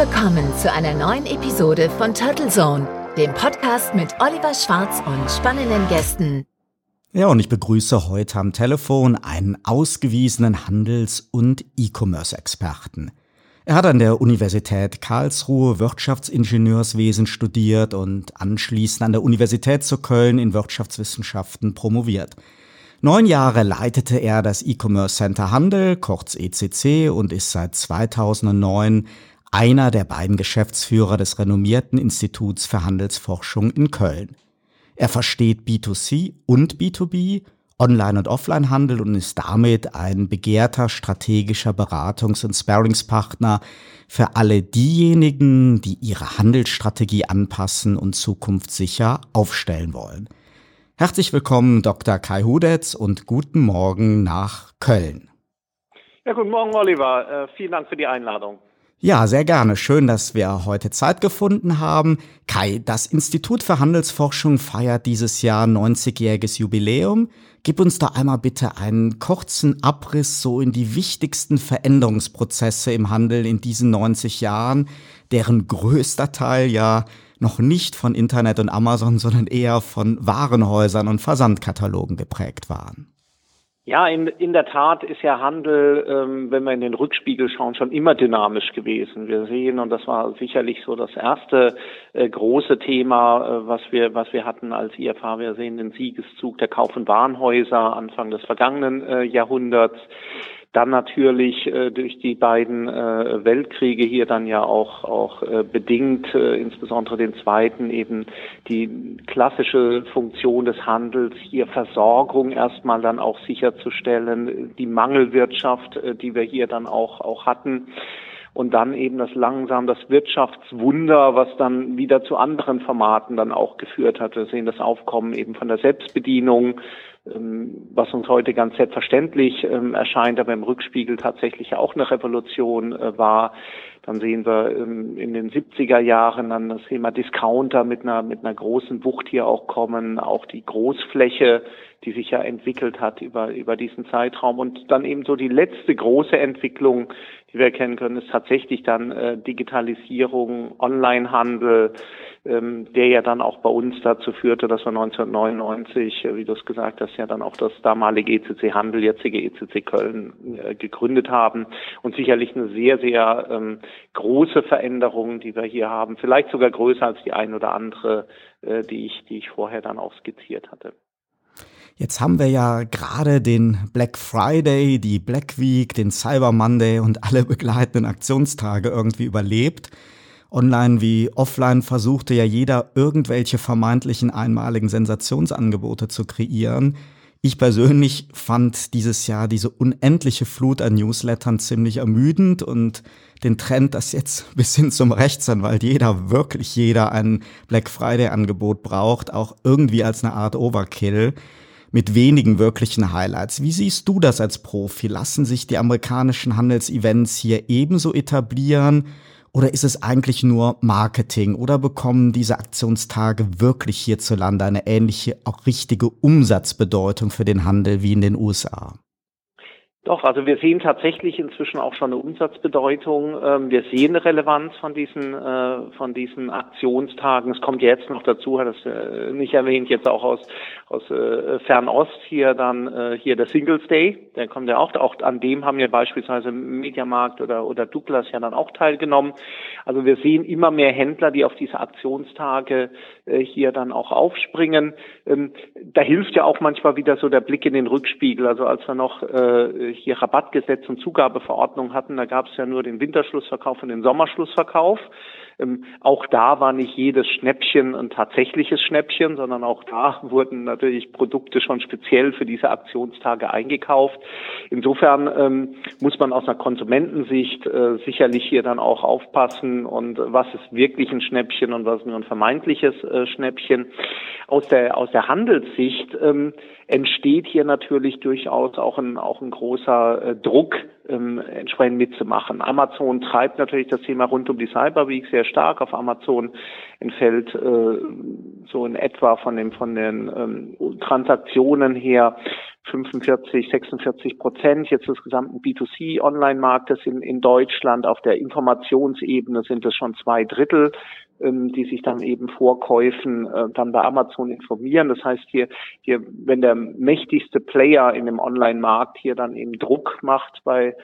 Willkommen zu einer neuen Episode von Turtle Zone, dem Podcast mit Oliver Schwarz und spannenden Gästen. Ja, und ich begrüße heute am Telefon einen ausgewiesenen Handels- und E-Commerce-Experten. Er hat an der Universität Karlsruhe Wirtschaftsingenieurswesen studiert und anschließend an der Universität zu Köln in Wirtschaftswissenschaften promoviert. Neun Jahre leitete er das E-Commerce Center Handel, kurz ECC, und ist seit 2009 einer der beiden Geschäftsführer des renommierten Instituts für Handelsforschung in Köln. Er versteht B2C und B2B, Online- und Offline-Handel und ist damit ein begehrter strategischer Beratungs- und Sparingspartner für alle diejenigen, die ihre Handelsstrategie anpassen und zukunftssicher aufstellen wollen. Herzlich willkommen, Dr. Kai Hudetz, und guten Morgen nach Köln. Ja, guten Morgen, Oliver. Äh, vielen Dank für die Einladung. Ja, sehr gerne. Schön, dass wir heute Zeit gefunden haben. Kai, das Institut für Handelsforschung feiert dieses Jahr 90-jähriges Jubiläum. Gib uns da einmal bitte einen kurzen Abriss so in die wichtigsten Veränderungsprozesse im Handel in diesen 90 Jahren, deren größter Teil ja noch nicht von Internet und Amazon, sondern eher von Warenhäusern und Versandkatalogen geprägt waren. Ja, in, in der Tat ist ja Handel, ähm, wenn wir in den Rückspiegel schauen, schon immer dynamisch gewesen. Wir sehen, und das war sicherlich so das erste äh, große Thema, äh, was wir, was wir hatten als IFA. Wir sehen den Siegeszug der Kauf- und Warenhäuser Anfang des vergangenen äh, Jahrhunderts. Dann natürlich äh, durch die beiden äh, Weltkriege hier dann ja auch auch äh, bedingt, äh, insbesondere den zweiten eben die klassische Funktion des Handels, hier Versorgung erstmal dann auch sicherzustellen, die Mangelwirtschaft, äh, die wir hier dann auch auch hatten und dann eben das langsam das Wirtschaftswunder, was dann wieder zu anderen Formaten dann auch geführt hat. Wir sehen das Aufkommen eben von der Selbstbedienung, was uns heute ganz selbstverständlich ähm, erscheint, aber im Rückspiegel tatsächlich auch eine Revolution äh, war. Dann sehen wir ähm, in den 70er Jahren dann das Thema Discounter mit einer, mit einer großen Wucht hier auch kommen, auch die Großfläche, die sich ja entwickelt hat über, über diesen Zeitraum. Und dann eben so die letzte große Entwicklung, die wir erkennen können, ist tatsächlich dann äh, Digitalisierung, Onlinehandel, ähm, der ja dann auch bei uns dazu führte, dass wir 1999, äh, wie du es gesagt hast, ja dann auch das damalige ECC Handel, jetzige ECC Köln äh, gegründet haben und sicherlich eine sehr, sehr ähm, große Veränderung, die wir hier haben, vielleicht sogar größer als die ein oder andere, äh, die ich, die ich vorher dann auch skizziert hatte. Jetzt haben wir ja gerade den Black Friday, die Black Week, den Cyber Monday und alle begleitenden Aktionstage irgendwie überlebt. Online wie offline versuchte ja jeder irgendwelche vermeintlichen einmaligen Sensationsangebote zu kreieren. Ich persönlich fand dieses Jahr diese unendliche Flut an Newslettern ziemlich ermüdend und den Trend, dass jetzt bis hin zum Rechtsanwalt jeder, wirklich jeder ein Black Friday Angebot braucht, auch irgendwie als eine Art Overkill mit wenigen wirklichen Highlights. Wie siehst du das als Profi? Lassen sich die amerikanischen Handelsevents hier ebenso etablieren? Oder ist es eigentlich nur Marketing? Oder bekommen diese Aktionstage wirklich hierzulande eine ähnliche, auch richtige Umsatzbedeutung für den Handel wie in den USA? Doch, also wir sehen tatsächlich inzwischen auch schon eine Umsatzbedeutung. Ähm, wir sehen eine Relevanz von diesen, äh, von diesen Aktionstagen. Es kommt jetzt noch dazu, hat es äh, nicht erwähnt, jetzt auch aus, aus äh, Fernost hier dann hier der Singles Day. Der kommt ja auch, auch an dem haben ja beispielsweise Mediamarkt oder, oder Douglas ja dann auch teilgenommen. Also wir sehen immer mehr Händler, die auf diese Aktionstage hier dann auch aufspringen. Ähm, da hilft ja auch manchmal wieder so der Blick in den Rückspiegel. Also als wir noch hier Rabattgesetz und Zugabeverordnung hatten, da gab es ja nur den Winterschlussverkauf und den Sommerschlussverkauf. Ähm, auch da war nicht jedes Schnäppchen ein tatsächliches Schnäppchen, sondern auch da wurden natürlich Produkte schon speziell für diese Aktionstage eingekauft. Insofern ähm, muss man aus einer Konsumentensicht äh, sicherlich hier dann auch aufpassen und was ist wirklich ein Schnäppchen und was ist nur ein vermeintliches äh, Schnäppchen. Aus der, aus der Handelssicht ähm, entsteht hier natürlich durchaus auch ein, auch ein großer äh, Druck, ähm, entsprechend mitzumachen. Amazon treibt natürlich das Thema rund um die Cyber Week sehr stark. Auf Amazon entfällt äh, so in etwa von den, von den ähm, Transaktionen her 45, 46 Prozent jetzt des gesamten B2C-Online-Marktes in, in Deutschland. Auf der Informationsebene sind es schon zwei Drittel, die sich dann eben vor Käufen äh, dann bei Amazon informieren. Das heißt hier, hier, wenn der mächtigste Player in dem Online-Markt hier dann eben Druck macht bei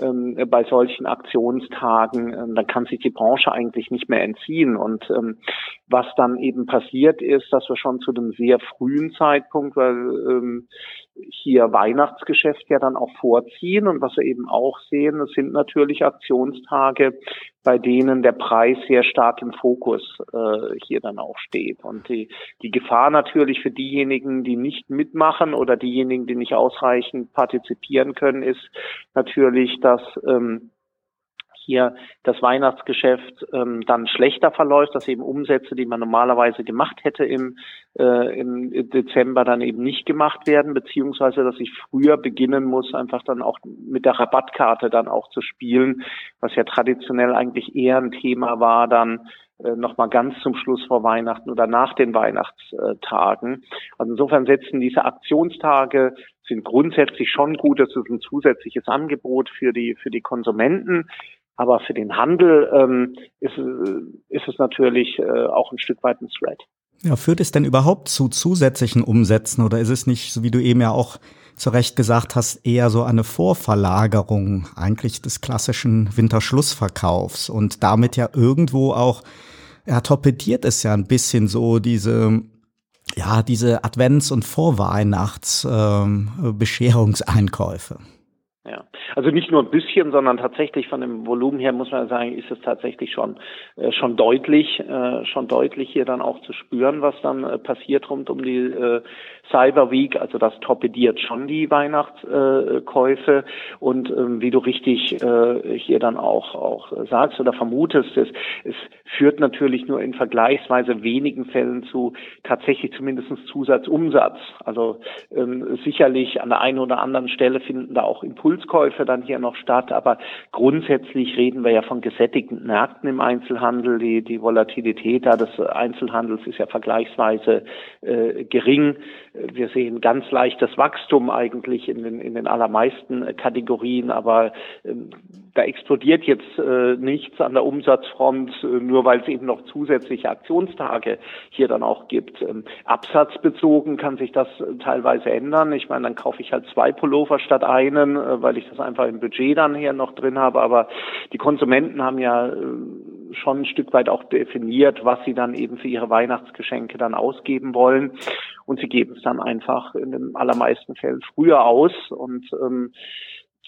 ähm, bei solchen Aktionstagen, ähm, dann kann sich die Branche eigentlich nicht mehr entziehen. Und ähm, was dann eben passiert ist, dass wir schon zu einem sehr frühen Zeitpunkt, weil ähm, hier Weihnachtsgeschäft ja dann auch vorziehen und was wir eben auch sehen, es sind natürlich Aktionstage, bei denen der Preis sehr stark im Fokus äh, hier dann auch steht. Und die, die Gefahr natürlich für diejenigen, die nicht mitmachen oder diejenigen, die nicht ausreichend partizipieren können, ist natürlich, dass ähm, hier das Weihnachtsgeschäft ähm, dann schlechter verläuft, dass eben Umsätze, die man normalerweise gemacht hätte im, äh, im Dezember, dann eben nicht gemacht werden, beziehungsweise dass ich früher beginnen muss, einfach dann auch mit der Rabattkarte dann auch zu spielen, was ja traditionell eigentlich eher ein Thema war, dann äh, nochmal ganz zum Schluss vor Weihnachten oder nach den Weihnachtstagen. Also insofern setzen diese Aktionstage sind grundsätzlich schon gut. Das ist ein zusätzliches Angebot für die, für die Konsumenten. Aber für den Handel ähm, ist, äh, ist es natürlich äh, auch ein Stück weit ein Threat. Ja, führt es denn überhaupt zu zusätzlichen Umsätzen oder ist es nicht, so wie du eben ja auch zu Recht gesagt hast, eher so eine Vorverlagerung eigentlich des klassischen Winterschlussverkaufs und damit ja irgendwo auch, ja, torpediert es ja ein bisschen so diese, ja, diese Advents- und Vorweihnachts-Bescherungseinkäufe. Ähm, ja, also nicht nur ein bisschen, sondern tatsächlich von dem Volumen her muss man sagen, ist es tatsächlich schon äh, schon deutlich, äh, schon deutlich hier dann auch zu spüren, was dann äh, passiert rund um die äh, Cyber Week. Also das torpediert schon die Weihnachtskäufe und ähm, wie du richtig äh, hier dann auch auch sagst oder vermutest, es, es führt natürlich nur in vergleichsweise wenigen Fällen zu tatsächlich zumindest Zusatzumsatz. Also ähm, sicherlich an der einen oder anderen Stelle finden da auch Impulskäufe dann hier noch statt, aber grundsätzlich reden wir ja von gesättigten Märkten im Einzelhandel. Die, die Volatilität da des Einzelhandels ist ja vergleichsweise äh, gering. Wir sehen ganz leichtes Wachstum eigentlich in den, in den allermeisten Kategorien, aber äh, da explodiert jetzt äh, nichts an der Umsatzfront, äh, nur weil es eben noch zusätzliche Aktionstage hier dann auch gibt. Ähm, absatzbezogen kann sich das teilweise ändern. Ich meine, dann kaufe ich halt zwei Pullover statt einen, äh, weil ich das einfach im Budget dann hier noch drin habe. Aber die Konsumenten haben ja äh, schon ein Stück weit auch definiert, was sie dann eben für ihre Weihnachtsgeschenke dann ausgeben wollen. Und sie geben es dann einfach in den allermeisten Fällen früher aus und ähm,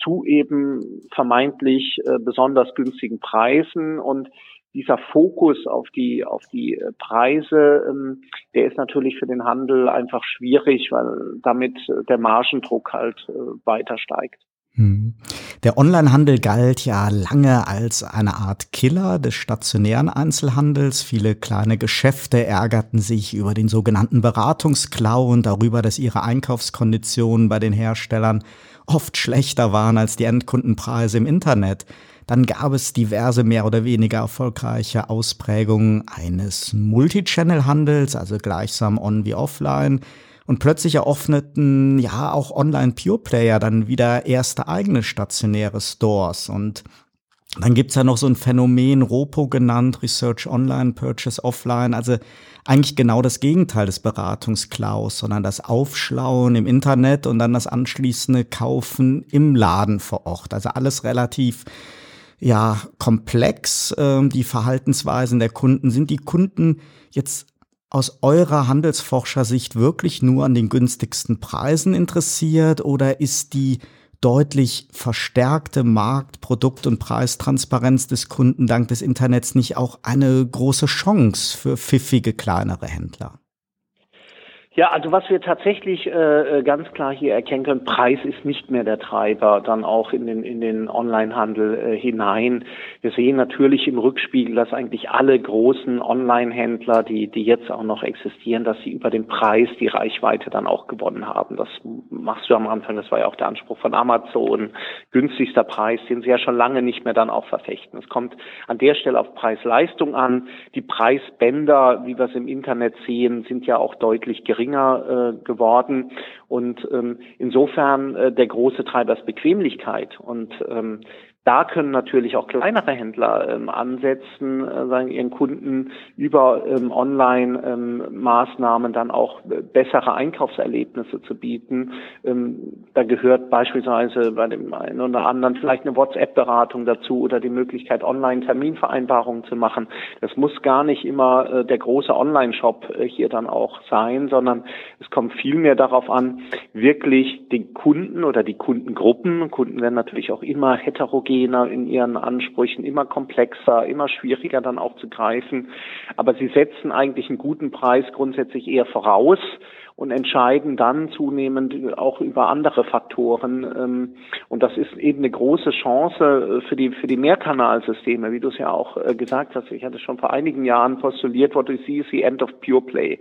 zu eben vermeintlich äh, besonders günstigen Preisen und dieser Fokus auf die auf die äh, Preise, ähm, der ist natürlich für den Handel einfach schwierig, weil damit äh, der Margendruck halt äh, weiter steigt. Hm. Der Onlinehandel galt ja lange als eine Art Killer des stationären Einzelhandels. Viele kleine Geschäfte ärgerten sich über den sogenannten Beratungsklau und darüber, dass ihre Einkaufskonditionen bei den Herstellern oft schlechter waren als die Endkundenpreise im Internet. Dann gab es diverse mehr oder weniger erfolgreiche Ausprägungen eines Multichannel-Handels, also gleichsam on wie offline. Und plötzlich eröffneten ja auch Online-Pure-Player dann wieder erste eigene stationäre Stores. Und dann gibt's ja noch so ein Phänomen, ROPO genannt, Research Online, Purchase Offline, also eigentlich genau das Gegenteil des Beratungsklaus, sondern das Aufschlauen im Internet und dann das anschließende Kaufen im Laden vor Ort. Also alles relativ ja komplex, ähm, die Verhaltensweisen der Kunden. Sind die Kunden jetzt aus eurer Handelsforschersicht wirklich nur an den günstigsten Preisen interessiert oder ist die deutlich verstärkte Markt-, Produkt- und Preistransparenz des Kunden dank des Internets nicht auch eine große Chance für pfiffige kleinere Händler? Ja, also was wir tatsächlich äh, äh, ganz klar hier erkennen können, Preis ist nicht mehr der Treiber dann auch in den in den Onlinehandel äh, hinein. Wir sehen natürlich im Rückspiegel, dass eigentlich alle großen Online-Händler, die die jetzt auch noch existieren, dass sie über den Preis die Reichweite dann auch gewonnen haben. Das machst du am Anfang, das war ja auch der Anspruch von Amazon, günstigster Preis, den sie ja schon lange nicht mehr dann auch verfechten. Es kommt an der Stelle auf Preis-Leistung an. Die Preisbänder, wie wir es im Internet sehen, sind ja auch deutlich geringer geringer äh, geworden. Und ähm, insofern äh, der große Treiber ist Bequemlichkeit. Und ähm, da können natürlich auch kleinere Händler ähm, ansetzen, äh, sagen ihren Kunden über ähm, Online-Maßnahmen ähm, dann auch bessere Einkaufserlebnisse zu bieten. Ähm, da gehört beispielsweise bei dem einen oder anderen vielleicht eine WhatsApp-Beratung dazu oder die Möglichkeit, Online-Terminvereinbarungen zu machen. Das muss gar nicht immer äh, der große Online-Shop äh, hier dann auch sein, sondern es kommt vielmehr darauf an, wirklich den Kunden oder die Kundengruppen, Kunden werden natürlich auch immer heterogen heterogener in ihren Ansprüchen, immer komplexer, immer schwieriger dann auch zu greifen. Aber sie setzen eigentlich einen guten Preis grundsätzlich eher voraus und entscheiden dann zunehmend auch über andere Faktoren. Ähm, und das ist eben eine große Chance für die, für die Mehrkanalsysteme, wie du es ja auch äh, gesagt hast. Ich hatte schon vor einigen Jahren postuliert, what we see is the end of pure play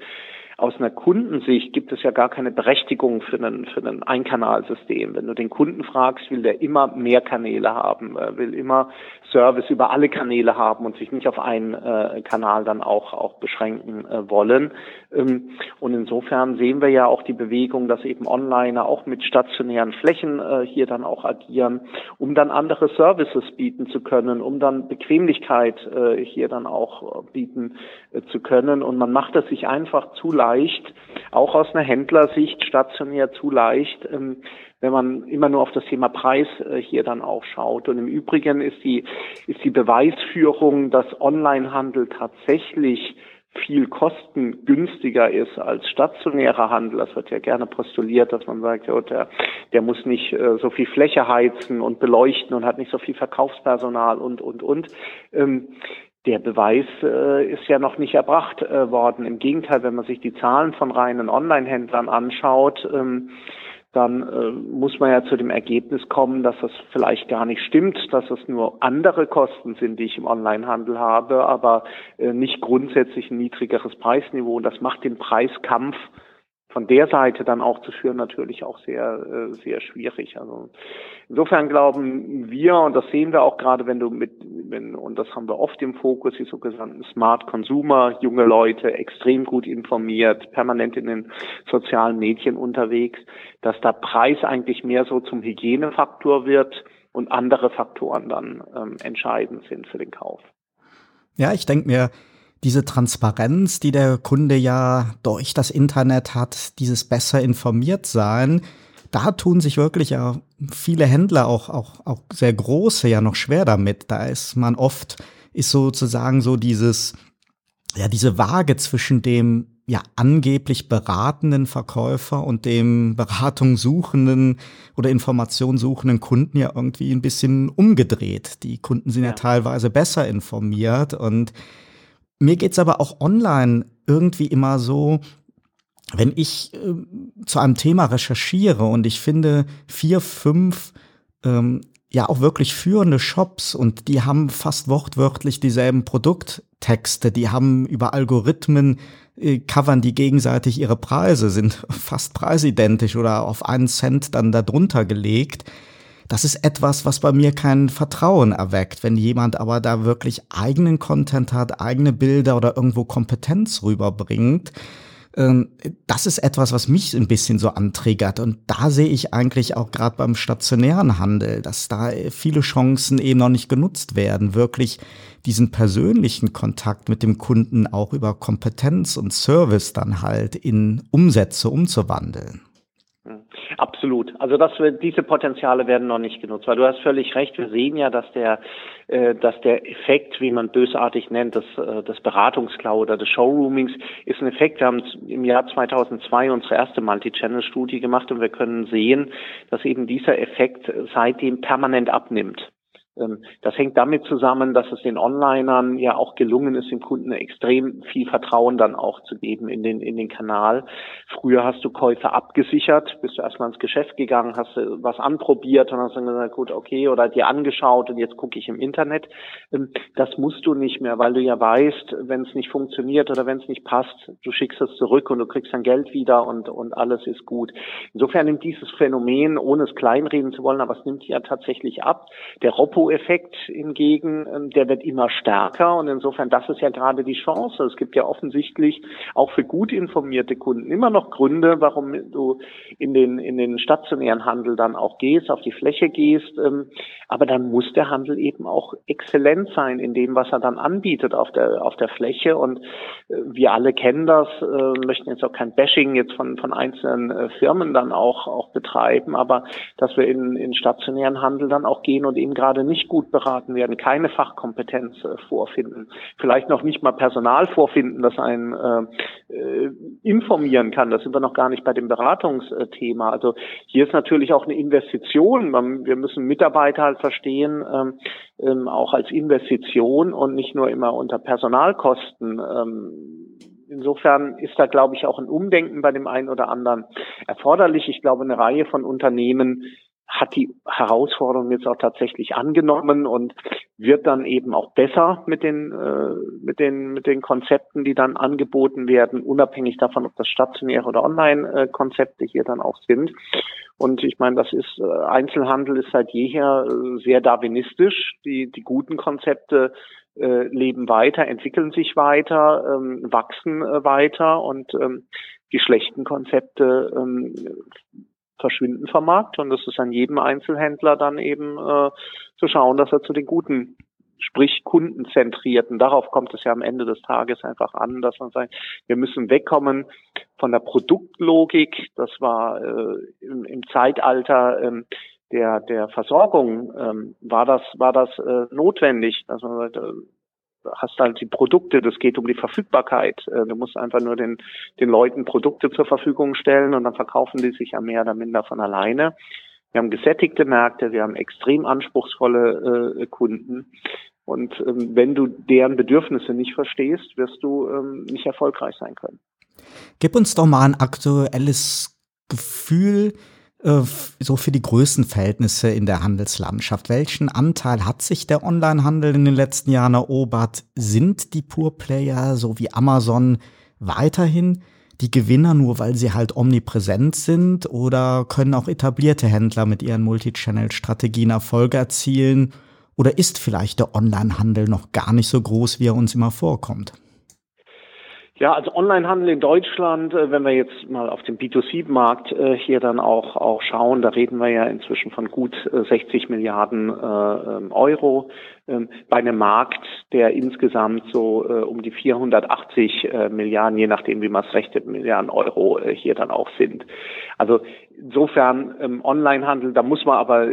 aus einer Kundensicht gibt es ja gar keine Berechtigung für ein, für ein Einkanalsystem. Wenn du den Kunden fragst, will der immer mehr Kanäle haben, will immer Service über alle Kanäle haben und sich nicht auf einen äh, Kanal dann auch, auch beschränken äh, wollen. Ähm, und insofern sehen wir ja auch die Bewegung, dass eben Onliner auch mit stationären Flächen äh, hier dann auch agieren, um dann andere Services bieten zu können, um dann Bequemlichkeit äh, hier dann auch bieten äh, zu können. Und man macht es sich einfach zu leicht, auch aus einer Händlersicht stationär zu leicht, ähm, wenn man immer nur auf das Thema Preis äh, hier dann auch schaut. Und im Übrigen ist die, ist die Beweisführung, dass Onlinehandel tatsächlich viel kostengünstiger ist als stationärer Handel. Das wird ja gerne postuliert, dass man sagt, ja, der, der muss nicht äh, so viel Fläche heizen und beleuchten und hat nicht so viel Verkaufspersonal und, und, und. Ähm, der Beweis äh, ist ja noch nicht erbracht äh, worden. Im Gegenteil, wenn man sich die Zahlen von reinen Online-Händlern anschaut, ähm, dann äh, muss man ja zu dem Ergebnis kommen, dass das vielleicht gar nicht stimmt, dass es nur andere Kosten sind, die ich im Onlinehandel habe, aber äh, nicht grundsätzlich ein niedrigeres Preisniveau. Und das macht den Preiskampf von der Seite dann auch zu führen, natürlich auch sehr, äh, sehr schwierig. Also insofern glauben wir, und das sehen wir auch gerade, wenn du mit, wenn, und das haben wir oft im Fokus, die sogenannten Smart Consumer, junge Leute, extrem gut informiert, permanent in den sozialen Medien unterwegs, dass da Preis eigentlich mehr so zum Hygienefaktor wird und andere Faktoren dann ähm, entscheidend sind für den Kauf. Ja, ich denke mir, diese Transparenz, die der Kunde ja durch das Internet hat, dieses besser informiert sein, da tun sich wirklich ja viele Händler, auch, auch, auch sehr große, ja noch schwer damit. Da ist man oft, ist sozusagen so dieses, ja, diese Waage zwischen dem ja angeblich beratenden Verkäufer und dem Beratung suchenden oder Information suchenden Kunden ja irgendwie ein bisschen umgedreht. Die Kunden sind ja, ja teilweise besser informiert und mir geht's aber auch online irgendwie immer so, wenn ich äh, zu einem Thema recherchiere und ich finde vier, fünf ähm, ja auch wirklich führende Shops und die haben fast wortwörtlich dieselben Produkttexte, die haben über Algorithmen äh, covern die gegenseitig ihre Preise, sind fast preisidentisch oder auf einen Cent dann darunter gelegt das ist etwas, was bei mir kein Vertrauen erweckt. Wenn jemand aber da wirklich eigenen Content hat, eigene Bilder oder irgendwo Kompetenz rüberbringt, ähm, das ist etwas, was mich ein bisschen so antriggert. Und da sehe ich eigentlich auch gerade beim stationären Handel, dass da viele Chancen eben noch nicht genutzt werden, wirklich diesen persönlichen Kontakt mit dem Kunden auch über Kompetenz und Service dann halt in Umsätze umzuwandeln. Absolut. Also das, diese Potenziale werden noch nicht genutzt. Weil du hast völlig recht. Wir sehen ja, dass der, äh, dass der Effekt, wie man bösartig nennt, des, äh, des Beratungsklau oder des Showroomings, ist ein Effekt. Wir haben im Jahr 2002 unsere erste Multi-Channel-Studie gemacht und wir können sehen, dass eben dieser Effekt seitdem permanent abnimmt. Ähm, das hängt damit zusammen, dass es den Onlinern ja auch gelungen ist, dem Kunden extrem viel Vertrauen dann auch zu geben in den, in den Kanal. Früher hast du Käufe abgesichert, bist du erstmal ins Geschäft gegangen, hast was anprobiert und hast dann gesagt, gut, okay, oder dir angeschaut und jetzt gucke ich im Internet. Ähm, das musst du nicht mehr, weil du ja weißt, wenn es nicht funktioniert oder wenn es nicht passt, du schickst es zurück und du kriegst dein Geld wieder und, und alles ist gut. Insofern nimmt dieses Phänomen, ohne es kleinreden zu wollen, aber es nimmt ja tatsächlich ab. Der Robbo Risikoeffekt hingegen, ähm, der wird immer stärker und insofern, das ist ja gerade die Chance. Es gibt ja offensichtlich auch für gut informierte Kunden immer noch Gründe, warum du in den, in den stationären Handel dann auch gehst, auf die Fläche gehst. Ähm, aber dann muss der Handel eben auch exzellent sein in dem, was er dann anbietet auf der, auf der Fläche und äh, wir alle kennen das, äh, möchten jetzt auch kein Bashing jetzt von, von einzelnen äh, Firmen dann auch, auch betreiben, aber dass wir in, in stationären Handel dann auch gehen und eben gerade nicht gut beraten werden, keine Fachkompetenz äh, vorfinden, vielleicht noch nicht mal Personal vorfinden, das einen äh, äh, informieren kann. Das sind wir noch gar nicht bei dem Beratungsthema. Also hier ist natürlich auch eine Investition. Wir müssen Mitarbeiter halt verstehen, ähm, ähm, auch als Investition und nicht nur immer unter Personalkosten. Ähm, insofern ist da, glaube ich, auch ein Umdenken bei dem einen oder anderen erforderlich. Ich glaube, eine Reihe von Unternehmen hat die Herausforderung jetzt auch tatsächlich angenommen und wird dann eben auch besser mit den äh, mit den mit den Konzepten, die dann angeboten werden, unabhängig davon, ob das stationäre oder Online-Konzepte hier dann auch sind. Und ich meine, das ist äh, Einzelhandel ist seit jeher äh, sehr darwinistisch. Die die guten Konzepte äh, leben weiter, entwickeln sich weiter, ähm, wachsen äh, weiter und ähm, die schlechten Konzepte ähm, verschwinden Markt und es ist an jedem Einzelhändler dann eben äh, zu schauen, dass er zu den guten sprich kundenzentrierten. Darauf kommt es ja am Ende des Tages einfach an, dass man sagt, wir müssen wegkommen von der Produktlogik. Das war äh, im, im Zeitalter ähm, der der Versorgung ähm, war das war das äh, notwendig, sagt, äh, hast halt die Produkte, das geht um die Verfügbarkeit. Äh, du musst einfach nur den, den Leuten Produkte zur Verfügung stellen und dann verkaufen die sich ja mehr oder minder von alleine. Wir haben gesättigte Märkte, wir haben extrem anspruchsvolle äh, Kunden. Und ähm, wenn du deren Bedürfnisse nicht verstehst, wirst du ähm, nicht erfolgreich sein können. Gib uns doch mal ein aktuelles Gefühl, so für die Größenverhältnisse in der Handelslandschaft. Welchen Anteil hat sich der Onlinehandel in den letzten Jahren erobert? Sind die Pure-Player so wie Amazon weiterhin die Gewinner, nur weil sie halt omnipräsent sind? Oder können auch etablierte Händler mit ihren Multichannel-Strategien Erfolge erzielen? Oder ist vielleicht der Onlinehandel noch gar nicht so groß, wie er uns immer vorkommt? Ja, also Onlinehandel in Deutschland, äh, wenn wir jetzt mal auf den B2C-Markt äh, hier dann auch, auch schauen, da reden wir ja inzwischen von gut 60 äh, Milliarden ähm, Euro bei einem Markt, der insgesamt so um die 480 Milliarden, je nachdem wie man es rechnet, Milliarden Euro hier dann auch sind. Also insofern ähm, Onlinehandel, da muss man aber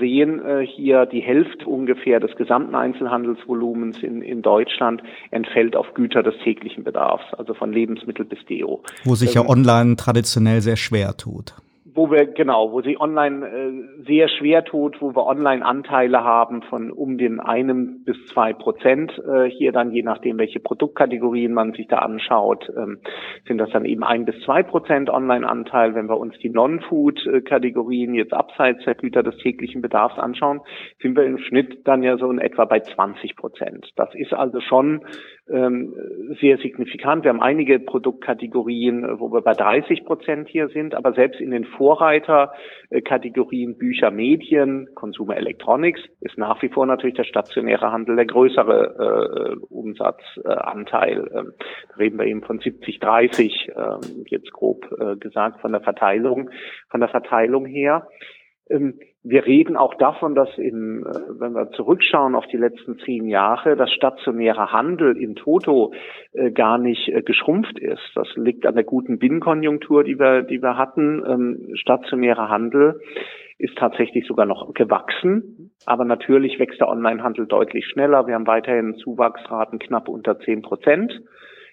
sehen, hier die Hälfte ungefähr des gesamten Einzelhandelsvolumens in, in Deutschland entfällt auf Güter des täglichen Bedarfs also von Lebensmittel bis Deo. Wo sich ja ähm, online traditionell sehr schwer tut wo wir genau, wo sie online äh, sehr schwer tut, wo wir online Anteile haben von um den einem bis zwei Prozent. Äh, hier dann je nachdem, welche Produktkategorien man sich da anschaut, ähm, sind das dann eben ein bis zwei Prozent Online-Anteil. Wenn wir uns die Non-Food-Kategorien jetzt abseits der Güter des täglichen Bedarfs anschauen, sind wir im Schnitt dann ja so in etwa bei 20 Prozent. Das ist also schon sehr signifikant. Wir haben einige Produktkategorien, wo wir bei 30 Prozent hier sind, aber selbst in den Vorreiterkategorien Bücher, Medien, Consumer Electronics ist nach wie vor natürlich der stationäre Handel der größere äh, Umsatzanteil. Ähm, da reden wir eben von 70, 30, äh, jetzt grob äh, gesagt von der Verteilung, von der Verteilung her. Ähm, wir reden auch davon, dass in, äh, wenn wir zurückschauen auf die letzten zehn Jahre, das stationäre Handel in Toto äh, gar nicht äh, geschrumpft ist. Das liegt an der guten Binnenkonjunktur, die wir, die wir hatten. Ähm, stationärer Handel ist tatsächlich sogar noch gewachsen, aber natürlich wächst der Onlinehandel deutlich schneller. Wir haben weiterhin Zuwachsraten knapp unter zehn Prozent.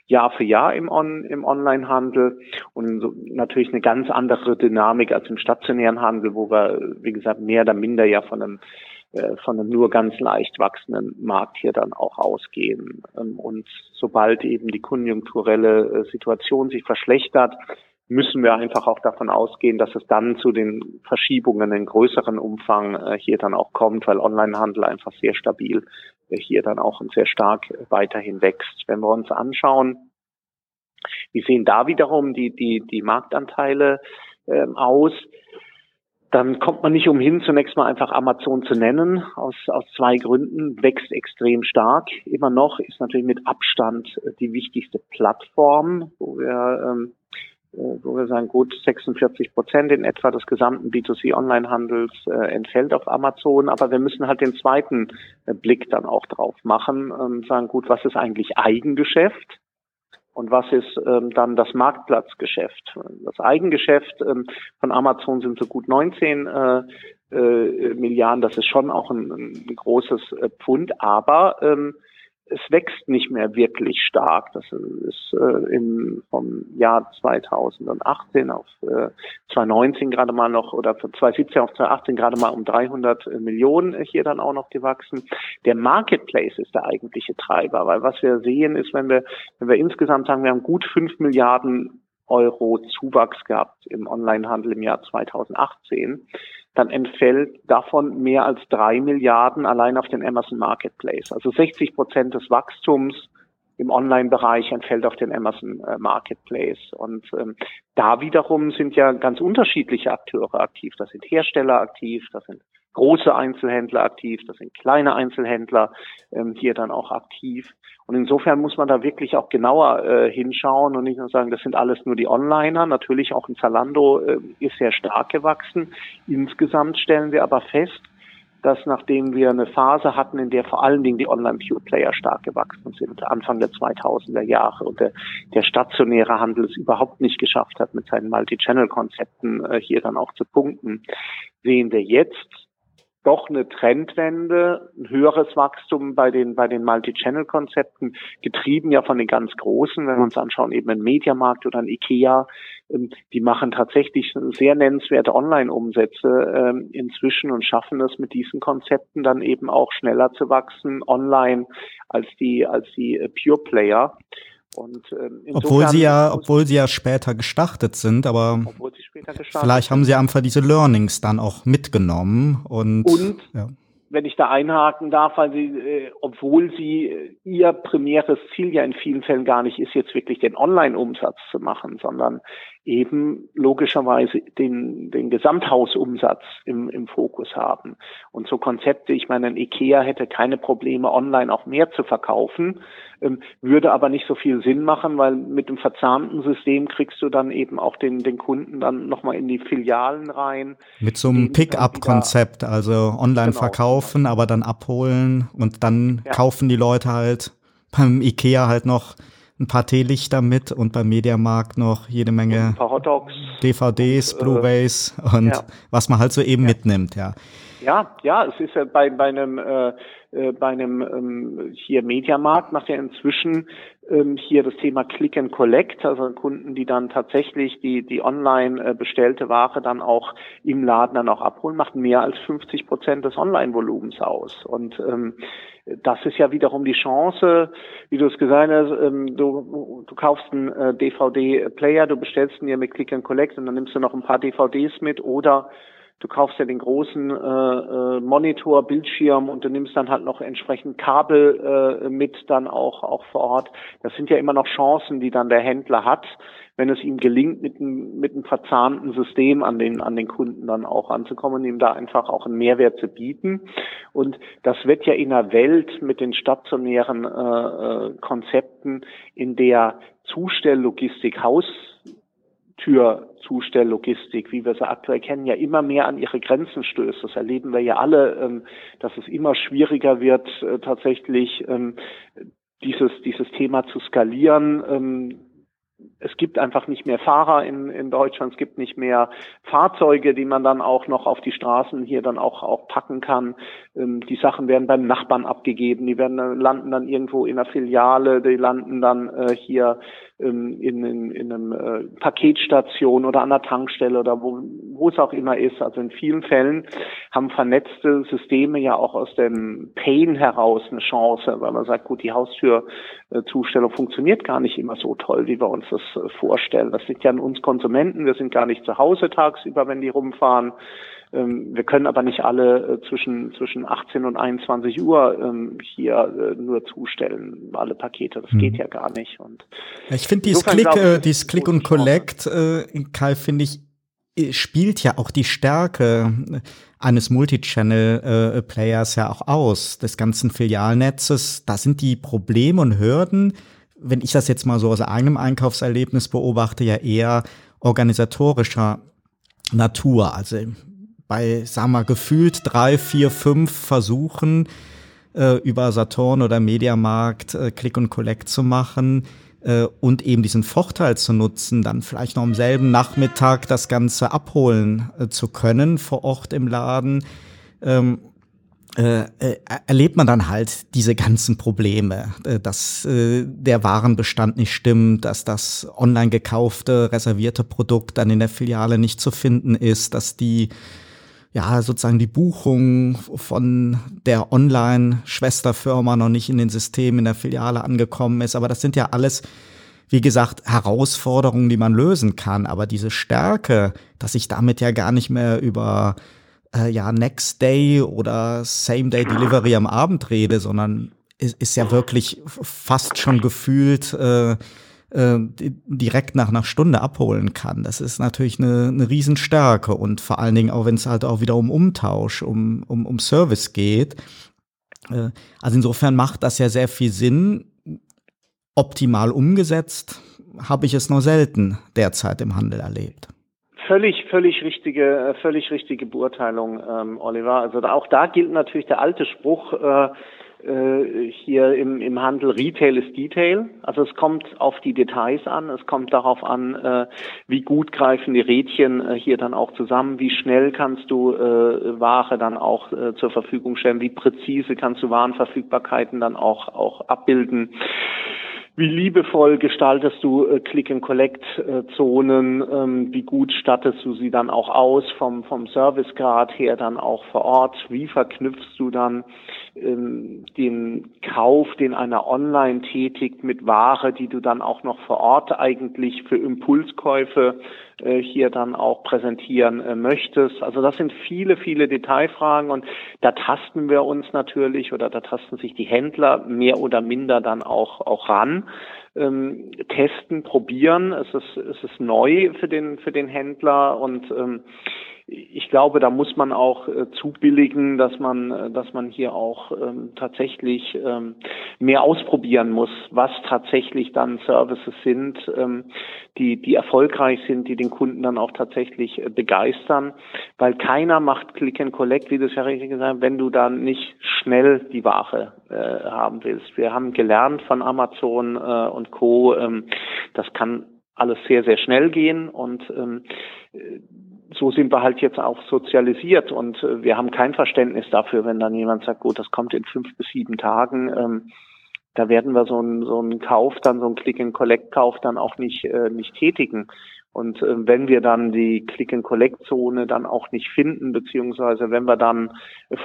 Jahr für Jahr im, On im Onlinehandel und so natürlich eine ganz andere Dynamik als im stationären Handel, wo wir, wie gesagt, mehr oder minder ja von einem äh, von einem nur ganz leicht wachsenden Markt hier dann auch ausgehen. Ähm, und sobald eben die konjunkturelle äh, Situation sich verschlechtert, müssen wir einfach auch davon ausgehen, dass es dann zu den Verschiebungen in größeren Umfang äh, hier dann auch kommt, weil Onlinehandel einfach sehr stabil hier dann auch sehr stark weiterhin wächst. Wenn wir uns anschauen, wie sehen da wiederum die, die, die Marktanteile äh, aus? dann kommt man nicht umhin, zunächst mal einfach Amazon zu nennen, aus, aus zwei Gründen. Wächst extrem stark. Immer noch ist natürlich mit Abstand die wichtigste Plattform, wo wir, ähm, äh, wo wir sagen, gut 46 Prozent in etwa des gesamten B2C-Onlinehandels äh, entfällt auf Amazon. Aber wir müssen halt den zweiten äh, Blick dann auch drauf machen und sagen, gut, was ist eigentlich Eigengeschäft? Und was ist ähm, dann das Marktplatzgeschäft? Das Eigengeschäft ähm, von Amazon sind so gut 19 äh, äh, Milliarden. Das ist schon auch ein, ein großes äh, Pfund, aber ähm, es wächst nicht mehr wirklich stark. Das ist äh, im, vom Jahr 2018 auf äh, 2019 gerade mal noch oder von 2017 auf 2018 gerade mal um 300 Millionen hier dann auch noch gewachsen. Der Marketplace ist der eigentliche Treiber, weil was wir sehen ist, wenn wir, wenn wir insgesamt sagen, wir haben gut 5 Milliarden Euro Zuwachs gehabt im Onlinehandel im Jahr 2018, dann entfällt davon mehr als drei Milliarden allein auf den Amazon Marketplace. Also 60 Prozent des Wachstums im Online-Bereich entfällt auf den Amazon äh, Marketplace. Und ähm, da wiederum sind ja ganz unterschiedliche Akteure aktiv. Das sind Hersteller aktiv, das sind große Einzelhändler aktiv, das sind kleine Einzelhändler ähm, hier dann auch aktiv. Und insofern muss man da wirklich auch genauer äh, hinschauen und nicht nur sagen, das sind alles nur die Onliner. Natürlich auch ein Zalando äh, ist sehr stark gewachsen. Insgesamt stellen wir aber fest, dass nachdem wir eine Phase hatten, in der vor allen Dingen die Online-Pure-Player stark gewachsen sind, Anfang der 2000er Jahre und der, der stationäre Handel es überhaupt nicht geschafft hat, mit seinen Multi-Channel-Konzepten äh, hier dann auch zu punkten, sehen wir jetzt doch eine Trendwende, ein höheres Wachstum bei den, bei den Multi-Channel-Konzepten, getrieben ja von den ganz Großen, wenn wir uns anschauen, eben ein Mediamarkt oder ein Ikea, ähm, die machen tatsächlich sehr nennenswerte Online-Umsätze ähm, inzwischen und schaffen es mit diesen Konzepten dann eben auch schneller zu wachsen online als die, als die äh, Pure Player. Und, ähm, obwohl sie ja, obwohl sie ja später gestartet sind, aber gestartet vielleicht haben sie einfach diese Learnings dann auch mitgenommen und, und ja. wenn ich da einhaken darf, weil sie, äh, obwohl sie äh, ihr primäres Ziel ja in vielen Fällen gar nicht ist, jetzt wirklich den Online-Umsatz zu machen, sondern eben logischerweise den, den Gesamthausumsatz im, im Fokus haben. Und so Konzepte, ich meine, ein IKEA hätte keine Probleme, online auch mehr zu verkaufen, ähm, würde aber nicht so viel Sinn machen, weil mit dem verzahnten System kriegst du dann eben auch den, den Kunden dann nochmal in die Filialen rein. Mit so einem Pick-up-Konzept, also online genau, verkaufen, aber dann abholen und dann ja. kaufen die Leute halt beim IKEA halt noch ein paar Teelichter mit und beim Mediamarkt noch jede Menge DVDs, und, äh, Blu-rays und ja. was man halt so eben ja. mitnimmt, ja. Ja, ja, es ist ja bei, bei einem äh, äh, bei einem ähm, hier Mediamarkt macht ja inzwischen ähm, hier das Thema Click and Collect, also Kunden, die dann tatsächlich die die online äh, bestellte Ware dann auch im Laden dann auch abholen, macht mehr als 50 Prozent des Online-Volumens aus. Und ähm, das ist ja wiederum die Chance, wie du es gesagt hast, ähm, du, du kaufst einen äh, DVD-Player, du bestellst ihn dir mit Click and Collect und dann nimmst du noch ein paar DVDs mit oder du kaufst ja den großen äh, äh, Monitor, Bildschirm und du nimmst dann halt noch entsprechend Kabel äh, mit dann auch auch vor Ort. Das sind ja immer noch Chancen, die dann der Händler hat, wenn es ihm gelingt, mit einem mit einem verzahnten System an den an den Kunden dann auch anzukommen, ihm da einfach auch einen Mehrwert zu bieten. Und das wird ja in einer Welt mit den stationären äh, äh, Konzepten, in der Zustelllogistik Haus Türzustelllogistik, wie wir sie aktuell kennen, ja immer mehr an ihre Grenzen stößt. Das erleben wir ja alle, ähm, dass es immer schwieriger wird, äh, tatsächlich ähm, dieses, dieses Thema zu skalieren ähm, es gibt einfach nicht mehr Fahrer in, in Deutschland, es gibt nicht mehr Fahrzeuge, die man dann auch noch auf die Straßen hier dann auch, auch packen kann. Ähm, die Sachen werden beim Nachbarn abgegeben, die werden äh, landen dann irgendwo in einer Filiale, die landen dann äh, hier in, in, in einem äh, Paketstation oder an der Tankstelle oder wo, wo es auch immer ist. Also in vielen Fällen haben vernetzte Systeme ja auch aus dem Pain heraus eine Chance, weil man sagt, gut, die Haustürzustellung funktioniert gar nicht immer so toll, wie wir uns das äh, vorstellen. Das liegt ja an uns Konsumenten. Wir sind gar nicht zu Hause tagsüber, wenn die rumfahren. Ähm, wir können aber nicht alle äh, zwischen, zwischen 18 und 21 Uhr ähm, hier äh, nur zustellen, alle Pakete. Das hm. geht ja gar nicht. Und ich finde dieses Click, äh, dieses Click und Collect, äh, Kai, finde ich spielt ja auch die Stärke eines Multichannel-Players ja auch aus, des ganzen Filialnetzes. Da sind die Probleme und Hürden, wenn ich das jetzt mal so aus eigenem Einkaufserlebnis beobachte, ja eher organisatorischer Natur. Also bei, sagen wir, gefühlt drei, vier, fünf Versuchen äh, über Saturn oder Mediamarkt äh, Click und Collect zu machen, äh, und eben diesen Vorteil zu nutzen, dann vielleicht noch am selben Nachmittag das Ganze abholen äh, zu können vor Ort im Laden, ähm, äh, äh, erlebt man dann halt diese ganzen Probleme, äh, dass äh, der Warenbestand nicht stimmt, dass das online gekaufte, reservierte Produkt dann in der Filiale nicht zu finden ist, dass die ja, sozusagen die Buchung von der Online-Schwesterfirma noch nicht in den Systemen in der Filiale angekommen ist. Aber das sind ja alles, wie gesagt, Herausforderungen, die man lösen kann. Aber diese Stärke, dass ich damit ja gar nicht mehr über äh, ja, Next Day oder Same Day Delivery am Abend rede, sondern ist, ist ja wirklich fast schon gefühlt äh, äh, direkt nach einer Stunde abholen kann. Das ist natürlich eine, eine Riesenstärke und vor allen Dingen auch, wenn es halt auch wieder um Umtausch, um, um, um Service geht. Äh, also insofern macht das ja sehr viel Sinn. Optimal umgesetzt habe ich es nur selten derzeit im Handel erlebt. Völlig, völlig richtige, völlig richtige Beurteilung, ähm, Oliver. Also auch da gilt natürlich der alte Spruch, äh, äh, hier im, im Handel Retail ist Detail. Also es kommt auf die Details an, es kommt darauf an, äh, wie gut greifen die Rädchen äh, hier dann auch zusammen, wie schnell kannst du äh, Ware dann auch äh, zur Verfügung stellen, wie präzise kannst du Warenverfügbarkeiten dann auch, auch abbilden. Wie liebevoll gestaltest du äh, Click-and-Collect-Zonen? Ähm, wie gut stattest du sie dann auch aus vom, vom Servicegrad her dann auch vor Ort? Wie verknüpfst du dann ähm, den Kauf, den einer online tätigt, mit Ware, die du dann auch noch vor Ort eigentlich für Impulskäufe hier dann auch präsentieren äh, möchtest. Also das sind viele, viele Detailfragen und da tasten wir uns natürlich oder da tasten sich die Händler mehr oder minder dann auch, auch ran. Ähm, testen, probieren. Es ist, es ist neu für den, für den Händler und ähm, ich glaube, da muss man auch äh, zubilligen, dass man, äh, dass man hier auch ähm, tatsächlich ähm, mehr ausprobieren muss, was tatsächlich dann Services sind, ähm, die, die erfolgreich sind, die den Kunden dann auch tatsächlich äh, begeistern, weil keiner macht Click and Collect, wie du es ja richtig gesagt wenn du dann nicht schnell die Ware äh, haben willst. Wir haben gelernt von Amazon äh, und Co. Ähm, das kann alles sehr, sehr schnell gehen und ähm, so sind wir halt jetzt auch sozialisiert und äh, wir haben kein Verständnis dafür, wenn dann jemand sagt, gut, das kommt in fünf bis sieben Tagen. Ähm, da werden wir so einen so einen Kauf, dann so einen Click-and-Collect-Kauf dann auch nicht, äh, nicht tätigen. Und äh, wenn wir dann die Click-and-Collect-Zone dann auch nicht finden, beziehungsweise wenn wir dann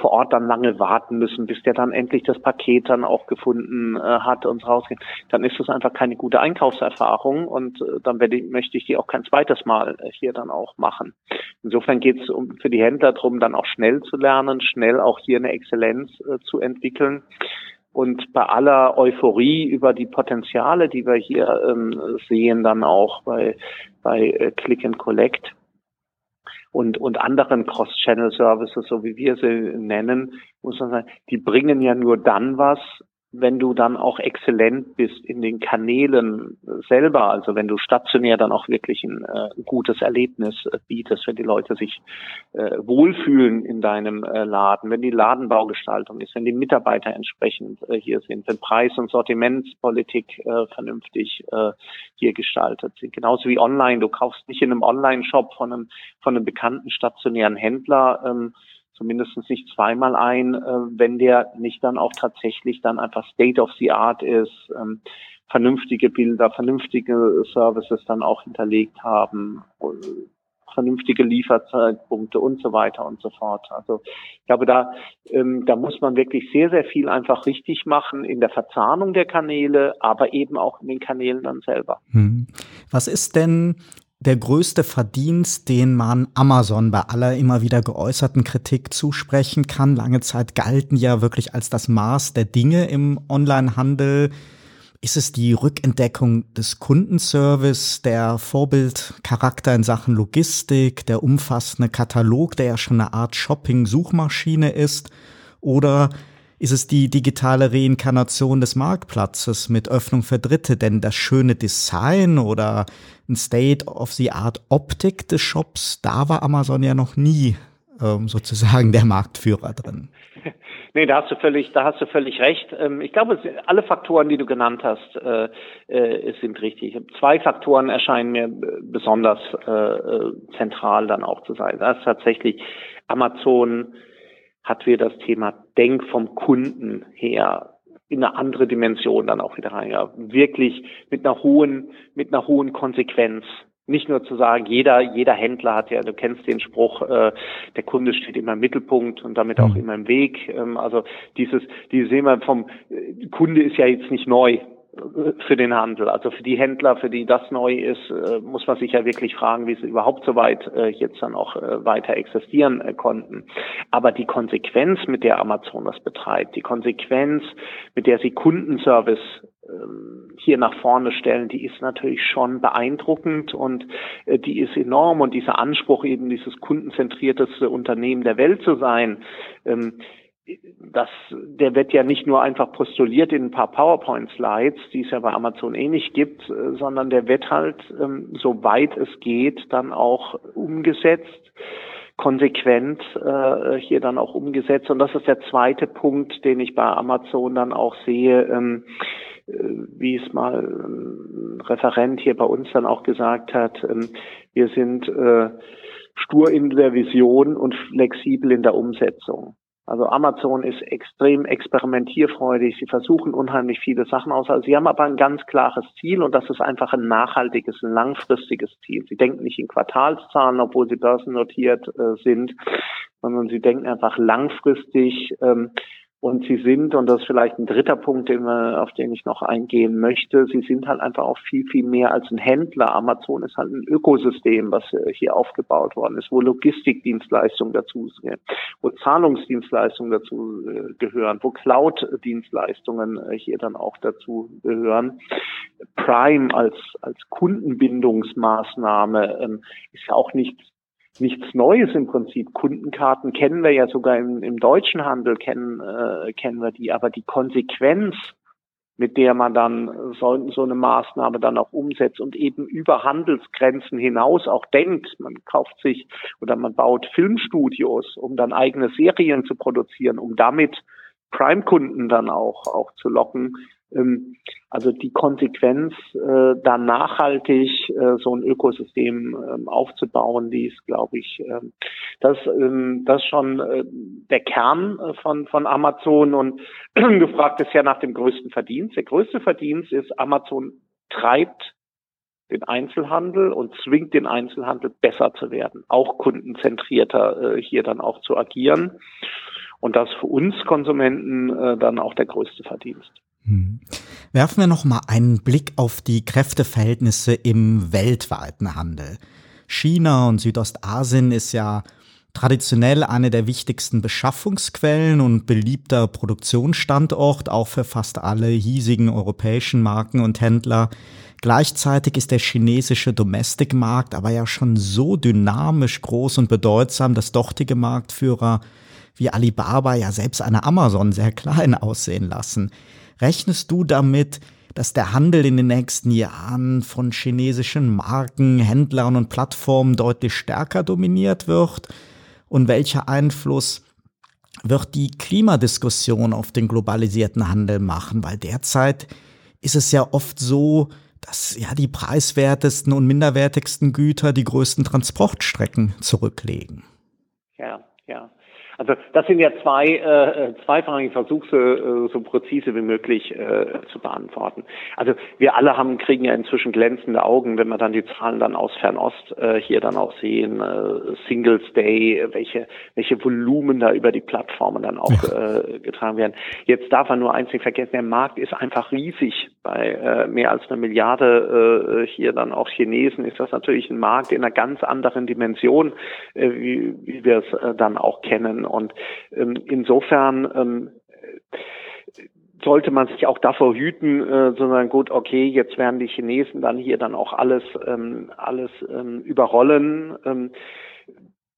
vor Ort dann lange warten müssen, bis der dann endlich das Paket dann auch gefunden äh, hat und rausgeht, dann ist das einfach keine gute Einkaufserfahrung und äh, dann werde ich, möchte ich die auch kein zweites Mal äh, hier dann auch machen. Insofern geht es um, für die Händler darum, dann auch schnell zu lernen, schnell auch hier eine Exzellenz äh, zu entwickeln. Und bei aller Euphorie über die Potenziale, die wir hier ähm, sehen, dann auch bei, bei äh, Click and Collect und, und anderen Cross-Channel-Services, so wie wir sie nennen, muss man sagen, die bringen ja nur dann was, wenn du dann auch exzellent bist in den Kanälen selber, also wenn du stationär dann auch wirklich ein, äh, gutes Erlebnis äh, bietest, wenn die Leute sich äh, wohlfühlen in deinem äh, Laden, wenn die Ladenbaugestaltung ist, wenn die Mitarbeiter entsprechend äh, hier sind, wenn Preis- und Sortimentspolitik äh, vernünftig hier gestaltet sind. Genauso wie online, du kaufst nicht in einem Online-Shop von einem, von einem bekannten stationären Händler, ähm, zumindest nicht zweimal ein, äh, wenn der nicht dann auch tatsächlich dann einfach State of the Art ist, ähm, vernünftige Bilder, vernünftige Services dann auch hinterlegt haben, äh, vernünftige Lieferzeitpunkte und so weiter und so fort. Also ich glaube, da, ähm, da muss man wirklich sehr, sehr viel einfach richtig machen in der Verzahnung der Kanäle, aber eben auch in den Kanälen dann selber. Hm. Was ist denn der größte Verdienst, den man Amazon bei aller immer wieder geäußerten Kritik zusprechen kann. Lange Zeit galten ja wirklich als das Maß der Dinge im Onlinehandel Ist es die Rückentdeckung des Kundenservice, der Vorbildcharakter in Sachen Logistik, der umfassende Katalog, der ja schon eine Art Shopping-Suchmaschine ist? Oder ist es die digitale Reinkarnation des Marktplatzes mit Öffnung für Dritte? Denn das schöne Design oder ein State of the Art Optik des Shops, da war Amazon ja noch nie ähm, sozusagen der Marktführer drin. Nee, da hast du völlig, da hast du völlig recht. Ähm, ich glaube, alle Faktoren, die du genannt hast, äh, äh, sind richtig. Zwei Faktoren erscheinen mir besonders äh, zentral dann auch zu sein. Das ist tatsächlich Amazon hat wir das Thema Denk vom Kunden her in eine andere Dimension dann auch wieder rein. Ja, wirklich mit einer hohen, mit einer hohen Konsequenz nicht nur zu sagen, jeder, jeder Händler hat ja, du kennst den Spruch, äh, der Kunde steht immer im Mittelpunkt und damit auch mhm. immer im Weg. Ähm, also dieses, dieses Thema vom äh, Kunde ist ja jetzt nicht neu für den Handel. Also für die Händler, für die das neu ist, äh, muss man sich ja wirklich fragen, wie sie überhaupt so weit äh, jetzt dann auch äh, weiter existieren konnten. Aber die Konsequenz, mit der Amazon das betreibt, die Konsequenz, mit der sie Kundenservice ähm, hier nach vorne stellen, die ist natürlich schon beeindruckend und die ist enorm und dieser Anspruch eben dieses kundenzentrierteste Unternehmen der Welt zu sein, ähm, das, der wird ja nicht nur einfach postuliert in ein paar PowerPoint-Slides, die es ja bei Amazon eh nicht gibt, äh, sondern der wird halt, ähm, soweit es geht, dann auch umgesetzt konsequent äh, hier dann auch umgesetzt. Und das ist der zweite Punkt, den ich bei Amazon dann auch sehe. Ähm, äh, wie es mal ein Referent hier bei uns dann auch gesagt hat, ähm, wir sind äh, stur in der Vision und flexibel in der Umsetzung. Also Amazon ist extrem experimentierfreudig. Sie versuchen unheimlich viele Sachen aus. Also sie haben aber ein ganz klares Ziel und das ist einfach ein nachhaltiges, ein langfristiges Ziel. Sie denken nicht in Quartalszahlen, obwohl sie börsennotiert äh, sind, sondern sie denken einfach langfristig ähm, und sie sind, und das ist vielleicht ein dritter Punkt, auf den ich noch eingehen möchte, sie sind halt einfach auch viel, viel mehr als ein Händler. Amazon ist halt ein Ökosystem, was äh, hier aufgebaut worden ist, wo Logistikdienstleistungen dazu sind, wo Zahlungsdienstleistungen dazu äh, gehören, wo Cloud-Dienstleistungen äh, hier dann auch dazu gehören. Prime als, als Kundenbindungsmaßnahme ähm, ist ja auch nicht nichts Neues im Prinzip. Kundenkarten kennen wir ja sogar im, im deutschen Handel, kennen, äh, kennen wir die, aber die Konsequenz, mit der man dann so, so eine Maßnahme dann auch umsetzt und eben über Handelsgrenzen hinaus auch denkt. Man kauft sich oder man baut Filmstudios, um dann eigene Serien zu produzieren, um damit Prime-Kunden dann auch, auch zu locken. Ähm, also die Konsequenz, äh, da nachhaltig äh, so ein Ökosystem ähm, aufzubauen, die ist, glaube ich, ähm, das, das ist schon äh, der Kern von, von Amazon. Und gefragt ist ja nach dem größten Verdienst. Der größte Verdienst ist, Amazon treibt den Einzelhandel und zwingt den Einzelhandel besser zu werden, auch kundenzentrierter hier dann auch zu agieren. Und das für uns Konsumenten dann auch der größte Verdienst. Hm. Werfen wir noch mal einen Blick auf die Kräfteverhältnisse im weltweiten Handel. China und Südostasien ist ja traditionell eine der wichtigsten Beschaffungsquellen und beliebter Produktionsstandort, auch für fast alle hiesigen europäischen Marken und Händler. Gleichzeitig ist der chinesische Domestic-Markt aber ja schon so dynamisch groß und bedeutsam, dass dortige Marktführer wie Alibaba ja selbst eine Amazon sehr klein aussehen lassen. Rechnest du damit, dass der Handel in den nächsten Jahren von chinesischen Marken, Händlern und Plattformen deutlich stärker dominiert wird? Und welcher Einfluss wird die Klimadiskussion auf den globalisierten Handel machen? Weil derzeit ist es ja oft so, dass ja die preiswertesten und minderwertigsten Güter die größten Transportstrecken zurücklegen. Ja, ja. Also das sind ja zwei, äh, zwei Fragen, ich versuche sie äh, so präzise wie möglich äh, zu beantworten. Also wir alle haben, kriegen ja inzwischen glänzende Augen, wenn wir dann die Zahlen dann aus Fernost äh, hier dann auch sehen, äh, Singles Day, welche, welche Volumen da über die Plattformen dann auch äh, getragen werden. Jetzt darf man nur eins nicht vergessen, der Markt ist einfach riesig. Bei äh, mehr als einer Milliarde äh, hier dann auch Chinesen ist das natürlich ein Markt in einer ganz anderen Dimension, äh, wie, wie wir es äh, dann auch kennen. Und ähm, insofern ähm, sollte man sich auch davor hüten, äh, sondern gut, okay, jetzt werden die Chinesen dann hier dann auch alles ähm, alles ähm, überrollen. Ähm,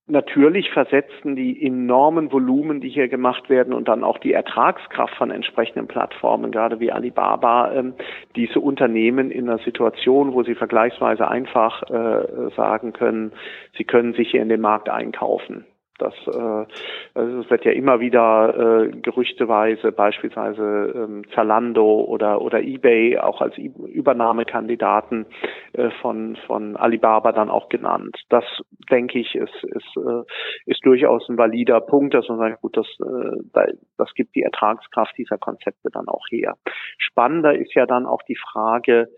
natürlich versetzen die enormen Volumen, die hier gemacht werden und dann auch die Ertragskraft von entsprechenden Plattformen, gerade wie Alibaba, ähm, diese Unternehmen in einer Situation, wo sie vergleichsweise einfach äh, sagen können, sie können sich hier in den Markt einkaufen. Das, äh, also es wird ja immer wieder äh, gerüchteweise beispielsweise ähm, Zalando oder oder eBay auch als Übernahmekandidaten äh, von von Alibaba dann auch genannt. Das denke ich ist ist äh, ist durchaus ein valider Punkt, dass man sagt, gut, das äh, das gibt die Ertragskraft dieser Konzepte dann auch her. Spannender ist ja dann auch die Frage,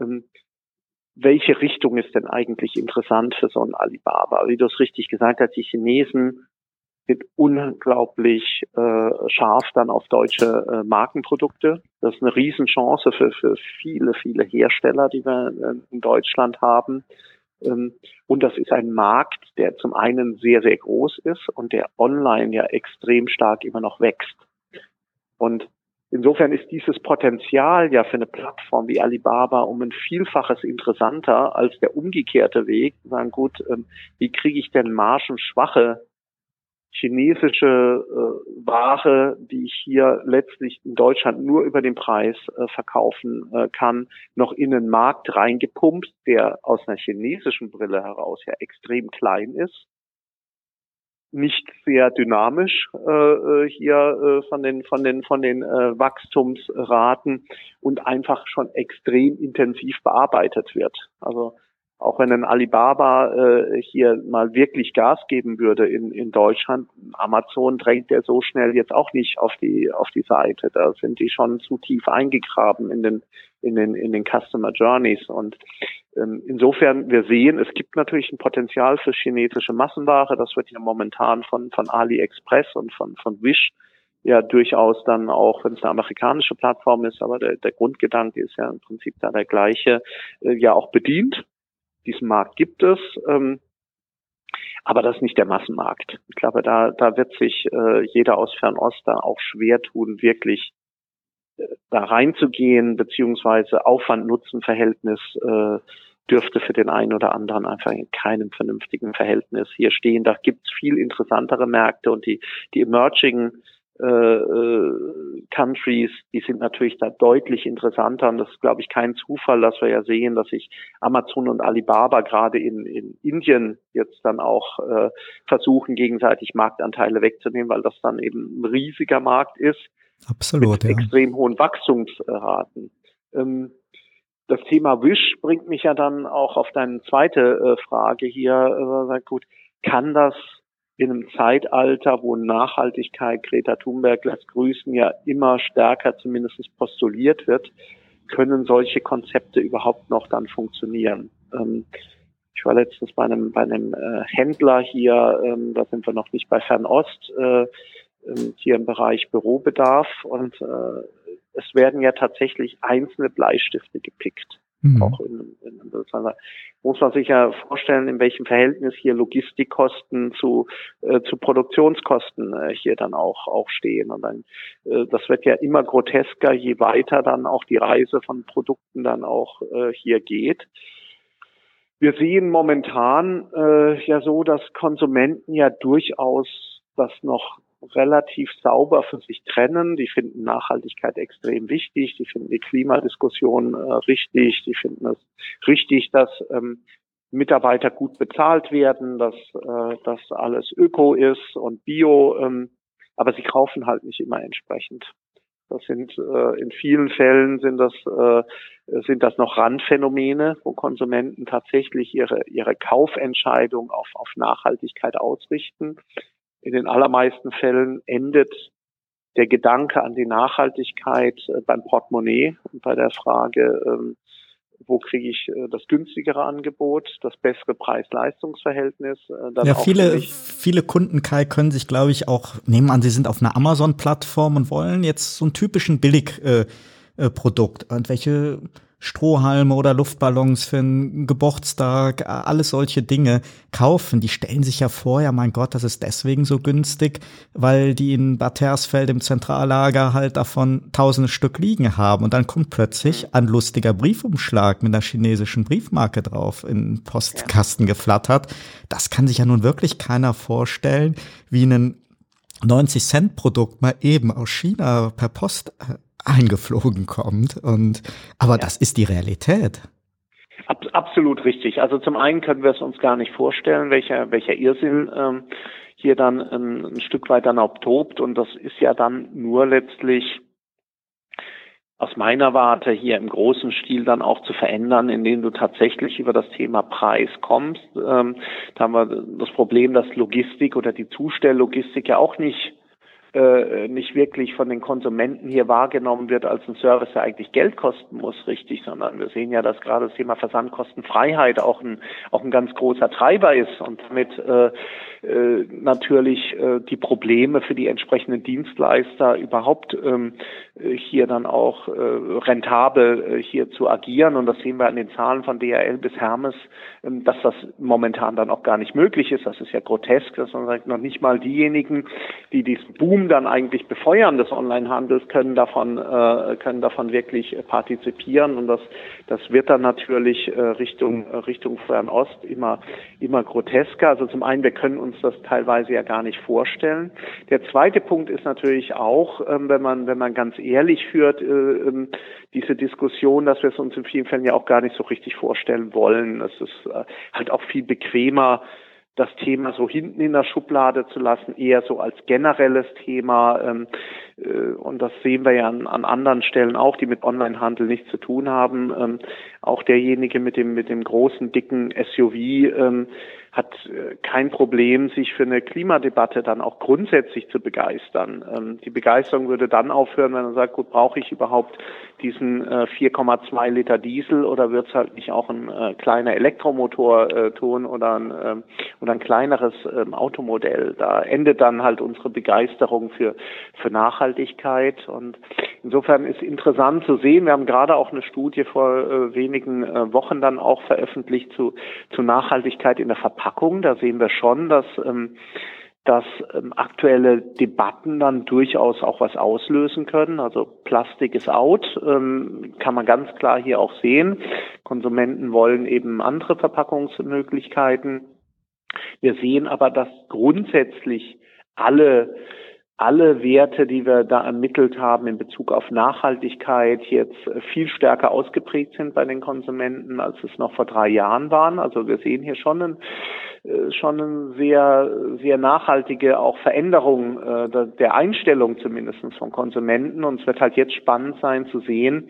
ähm, welche Richtung ist denn eigentlich interessant für so ein Alibaba? Wie du es richtig gesagt hast, die Chinesen sind unglaublich äh, scharf dann auf deutsche äh, Markenprodukte. Das ist eine Riesenchance für, für viele, viele Hersteller, die wir äh, in Deutschland haben. Ähm, und das ist ein Markt, der zum einen sehr, sehr groß ist und der online ja extrem stark immer noch wächst. Und Insofern ist dieses Potenzial ja für eine Plattform wie Alibaba um ein Vielfaches interessanter als der umgekehrte Weg. Sagen, gut, ähm, wie kriege ich denn margenschwache chinesische äh, Ware, die ich hier letztlich in Deutschland nur über den Preis äh, verkaufen äh, kann, noch in einen Markt reingepumpt, der aus einer chinesischen Brille heraus ja extrem klein ist nicht sehr dynamisch äh, äh, hier äh, von den von den von den äh, Wachstumsraten und einfach schon extrem intensiv bearbeitet wird. Also auch wenn ein Alibaba äh, hier mal wirklich Gas geben würde in, in Deutschland, Amazon drängt der so schnell jetzt auch nicht auf die auf die Seite. Da sind die schon zu tief eingegraben in den in den in den Customer Journeys und ähm, insofern wir sehen, es gibt natürlich ein Potenzial für chinesische Massenware. Das wird ja momentan von von AliExpress und von von Wish ja durchaus dann auch, wenn es eine amerikanische Plattform ist, aber der, der Grundgedanke ist ja im Prinzip da der gleiche, äh, ja auch bedient diesen Markt gibt es. Ähm, aber das ist nicht der Massenmarkt. Ich glaube, da, da wird sich äh, jeder aus Fernost da auch schwer tun, wirklich äh, da reinzugehen, beziehungsweise Aufwand-Nutzen-Verhältnis äh, dürfte für den einen oder anderen einfach in keinem vernünftigen Verhältnis hier stehen. Da gibt es viel interessantere Märkte und die, die emerging Countries, die sind natürlich da deutlich interessanter. Und das ist, glaube ich, kein Zufall, dass wir ja sehen, dass sich Amazon und Alibaba gerade in, in Indien jetzt dann auch äh, versuchen, gegenseitig Marktanteile wegzunehmen, weil das dann eben ein riesiger Markt ist. Absolut, mit ja. extrem hohen Wachstumsraten. Ähm, das Thema Wish bringt mich ja dann auch auf deine zweite äh, Frage hier. Äh, gut, kann das in einem Zeitalter, wo Nachhaltigkeit, Greta Thunberg lässt grüßen, ja immer stärker zumindest postuliert wird, können solche Konzepte überhaupt noch dann funktionieren. Ähm, ich war letztens bei einem, bei einem äh, Händler hier, ähm, da sind wir noch nicht bei Fernost, äh, ähm, hier im Bereich Bürobedarf und äh, es werden ja tatsächlich einzelne Bleistifte gepickt. Mhm. Auch in, in, in, muss man sich ja vorstellen, in welchem Verhältnis hier Logistikkosten zu, äh, zu Produktionskosten äh, hier dann auch, auch stehen. Und dann, äh, das wird ja immer grotesker, je weiter dann auch die Reise von Produkten dann auch äh, hier geht. Wir sehen momentan äh, ja so, dass Konsumenten ja durchaus das noch relativ sauber für sich trennen. Die finden Nachhaltigkeit extrem wichtig, die finden die Klimadiskussion äh, richtig, die finden es richtig, dass ähm, Mitarbeiter gut bezahlt werden, dass äh, das alles Öko ist und Bio, ähm, aber sie kaufen halt nicht immer entsprechend. Das sind äh, in vielen Fällen sind das äh, sind das noch Randphänomene, wo Konsumenten tatsächlich ihre ihre Kaufentscheidung auf auf Nachhaltigkeit ausrichten in den allermeisten Fällen endet der Gedanke an die Nachhaltigkeit äh, beim Portemonnaie und bei der Frage, ähm, wo kriege ich äh, das günstigere Angebot, das bessere Preis-Leistungs-Verhältnis. Äh, ja, viele, viele Kunden, Kai, können sich, glaube ich, auch nehmen an, sie sind auf einer Amazon-Plattform und wollen jetzt so einen typischen Billigprodukt. Äh, und welche Strohhalme oder Luftballons für einen Geburtstag, alles solche Dinge kaufen, die stellen sich ja vor, ja mein Gott, das ist deswegen so günstig, weil die in Bad Hersfeld im Zentrallager halt davon tausende Stück liegen haben und dann kommt plötzlich mhm. ein lustiger Briefumschlag mit einer chinesischen Briefmarke drauf in den Postkasten geflattert. Das kann sich ja nun wirklich keiner vorstellen, wie ein 90 Cent Produkt mal eben aus China per Post äh, eingeflogen kommt. Und aber ja. das ist die Realität. Ab, absolut richtig. Also zum einen können wir es uns gar nicht vorstellen, welcher welcher Irrsinn ähm, hier dann ein, ein Stück weit dann auch tobt. Und das ist ja dann nur letztlich aus meiner Warte hier im großen Stil dann auch zu verändern, indem du tatsächlich über das Thema Preis kommst. Ähm, da haben wir das Problem, dass Logistik oder die Zustelllogistik ja auch nicht äh, nicht wirklich von den Konsumenten hier wahrgenommen wird als ein Service, der eigentlich Geld kosten muss, richtig, sondern wir sehen ja, dass gerade das Thema Versandkostenfreiheit auch ein, auch ein ganz großer Treiber ist und damit äh, äh, natürlich äh, die Probleme für die entsprechenden Dienstleister überhaupt ähm, hier dann auch äh, rentabel äh, hier zu agieren. Und das sehen wir an den Zahlen von DHL bis Hermes, ähm, dass das momentan dann auch gar nicht möglich ist. Das ist ja grotesk, dass man sagt, noch nicht mal diejenigen, die diesen Boom dann eigentlich befeuern des Onlinehandels, können davon, äh, können davon wirklich partizipieren. Und das, das wird dann natürlich äh, Richtung, äh, Richtung Fernost immer, immer grotesker. Also zum einen, wir können uns das teilweise ja gar nicht vorstellen. Der zweite Punkt ist natürlich auch, ähm, wenn man, wenn man ganz ehrlich führt, äh, ähm, diese Diskussion, dass wir es uns in vielen Fällen ja auch gar nicht so richtig vorstellen wollen. Es ist äh, halt auch viel bequemer, das Thema so hinten in der Schublade zu lassen, eher so als generelles Thema. Ähm, äh, und das sehen wir ja an, an anderen Stellen auch, die mit Onlinehandel nichts zu tun haben. Ähm, auch derjenige mit dem, mit dem großen, dicken SUV ähm, hat äh, kein Problem, sich für eine Klimadebatte dann auch grundsätzlich zu begeistern. Ähm, die Begeisterung würde dann aufhören, wenn man sagt, gut, brauche ich überhaupt diesen äh, 4,2 Liter Diesel oder wird es halt nicht auch ein äh, kleiner Elektromotor äh, tun oder ein, äh, oder ein kleineres äh, Automodell? Da endet dann halt unsere Begeisterung für, für Nachhaltigkeit und insofern ist interessant zu sehen, wir haben gerade auch eine Studie vor äh, wenigen äh, Wochen dann auch veröffentlicht zu, zu Nachhaltigkeit in der Verpackung. Da sehen wir schon, dass ähm, dass ähm, aktuelle Debatten dann durchaus auch was auslösen können. Also Plastik ist out, ähm, kann man ganz klar hier auch sehen. Konsumenten wollen eben andere Verpackungsmöglichkeiten. Wir sehen aber, dass grundsätzlich alle alle Werte, die wir da ermittelt haben in Bezug auf Nachhaltigkeit, jetzt viel stärker ausgeprägt sind bei den Konsumenten, als es noch vor drei Jahren waren. Also wir sehen hier schon, ein, äh, schon eine sehr, sehr nachhaltige auch Veränderung äh, der Einstellung zumindest von Konsumenten. Und es wird halt jetzt spannend sein zu sehen,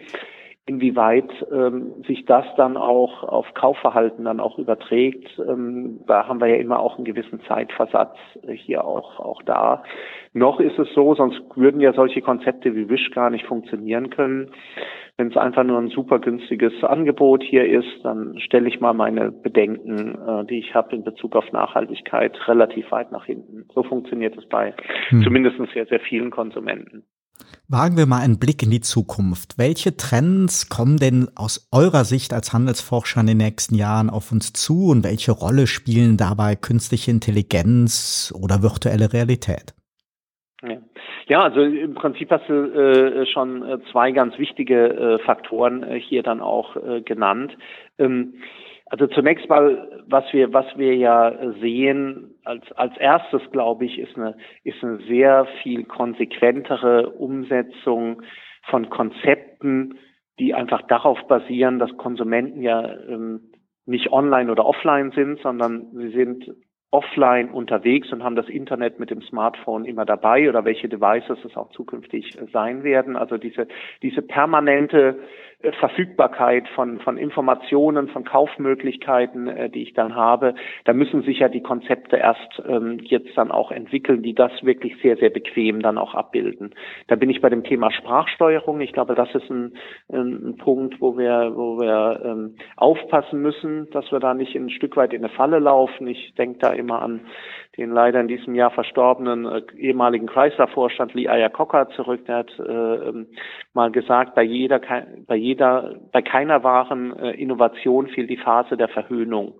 inwieweit ähm, sich das dann auch auf Kaufverhalten dann auch überträgt. Ähm, da haben wir ja immer auch einen gewissen Zeitversatz äh, hier auch, auch da. Noch ist es so, sonst würden ja solche Konzepte wie Wish gar nicht funktionieren können. Wenn es einfach nur ein super günstiges Angebot hier ist, dann stelle ich mal meine Bedenken, äh, die ich habe in Bezug auf Nachhaltigkeit, relativ weit nach hinten. So funktioniert es bei hm. zumindest sehr, sehr vielen Konsumenten. Wagen wir mal einen Blick in die Zukunft. Welche Trends kommen denn aus eurer Sicht als Handelsforscher in den nächsten Jahren auf uns zu und welche Rolle spielen dabei künstliche Intelligenz oder virtuelle Realität? Ja, also im Prinzip hast du äh, schon äh, zwei ganz wichtige äh, Faktoren äh, hier dann auch äh, genannt. Ähm, also zunächst mal, was wir, was wir ja sehen, als, als erstes, glaube ich, ist eine, ist eine sehr viel konsequentere Umsetzung von Konzepten, die einfach darauf basieren, dass Konsumenten ja ähm, nicht online oder offline sind, sondern sie sind offline unterwegs und haben das Internet mit dem Smartphone immer dabei oder welche Devices es auch zukünftig sein werden. Also diese, diese permanente Verfügbarkeit von, von Informationen, von Kaufmöglichkeiten, äh, die ich dann habe, da müssen sich ja die Konzepte erst ähm, jetzt dann auch entwickeln, die das wirklich sehr, sehr bequem dann auch abbilden. Da bin ich bei dem Thema Sprachsteuerung. Ich glaube, das ist ein, ein Punkt, wo wir, wo wir ähm, aufpassen müssen, dass wir da nicht ein Stück weit in eine Falle laufen. Ich denke da immer an den leider in diesem Jahr verstorbenen äh, ehemaligen Chrysler-Vorstand Lee Iacocca zurück. Der hat äh, ähm, mal gesagt, bei jeder, bei jeder, bei keiner wahren äh, Innovation fehlt die Phase der Verhöhnung.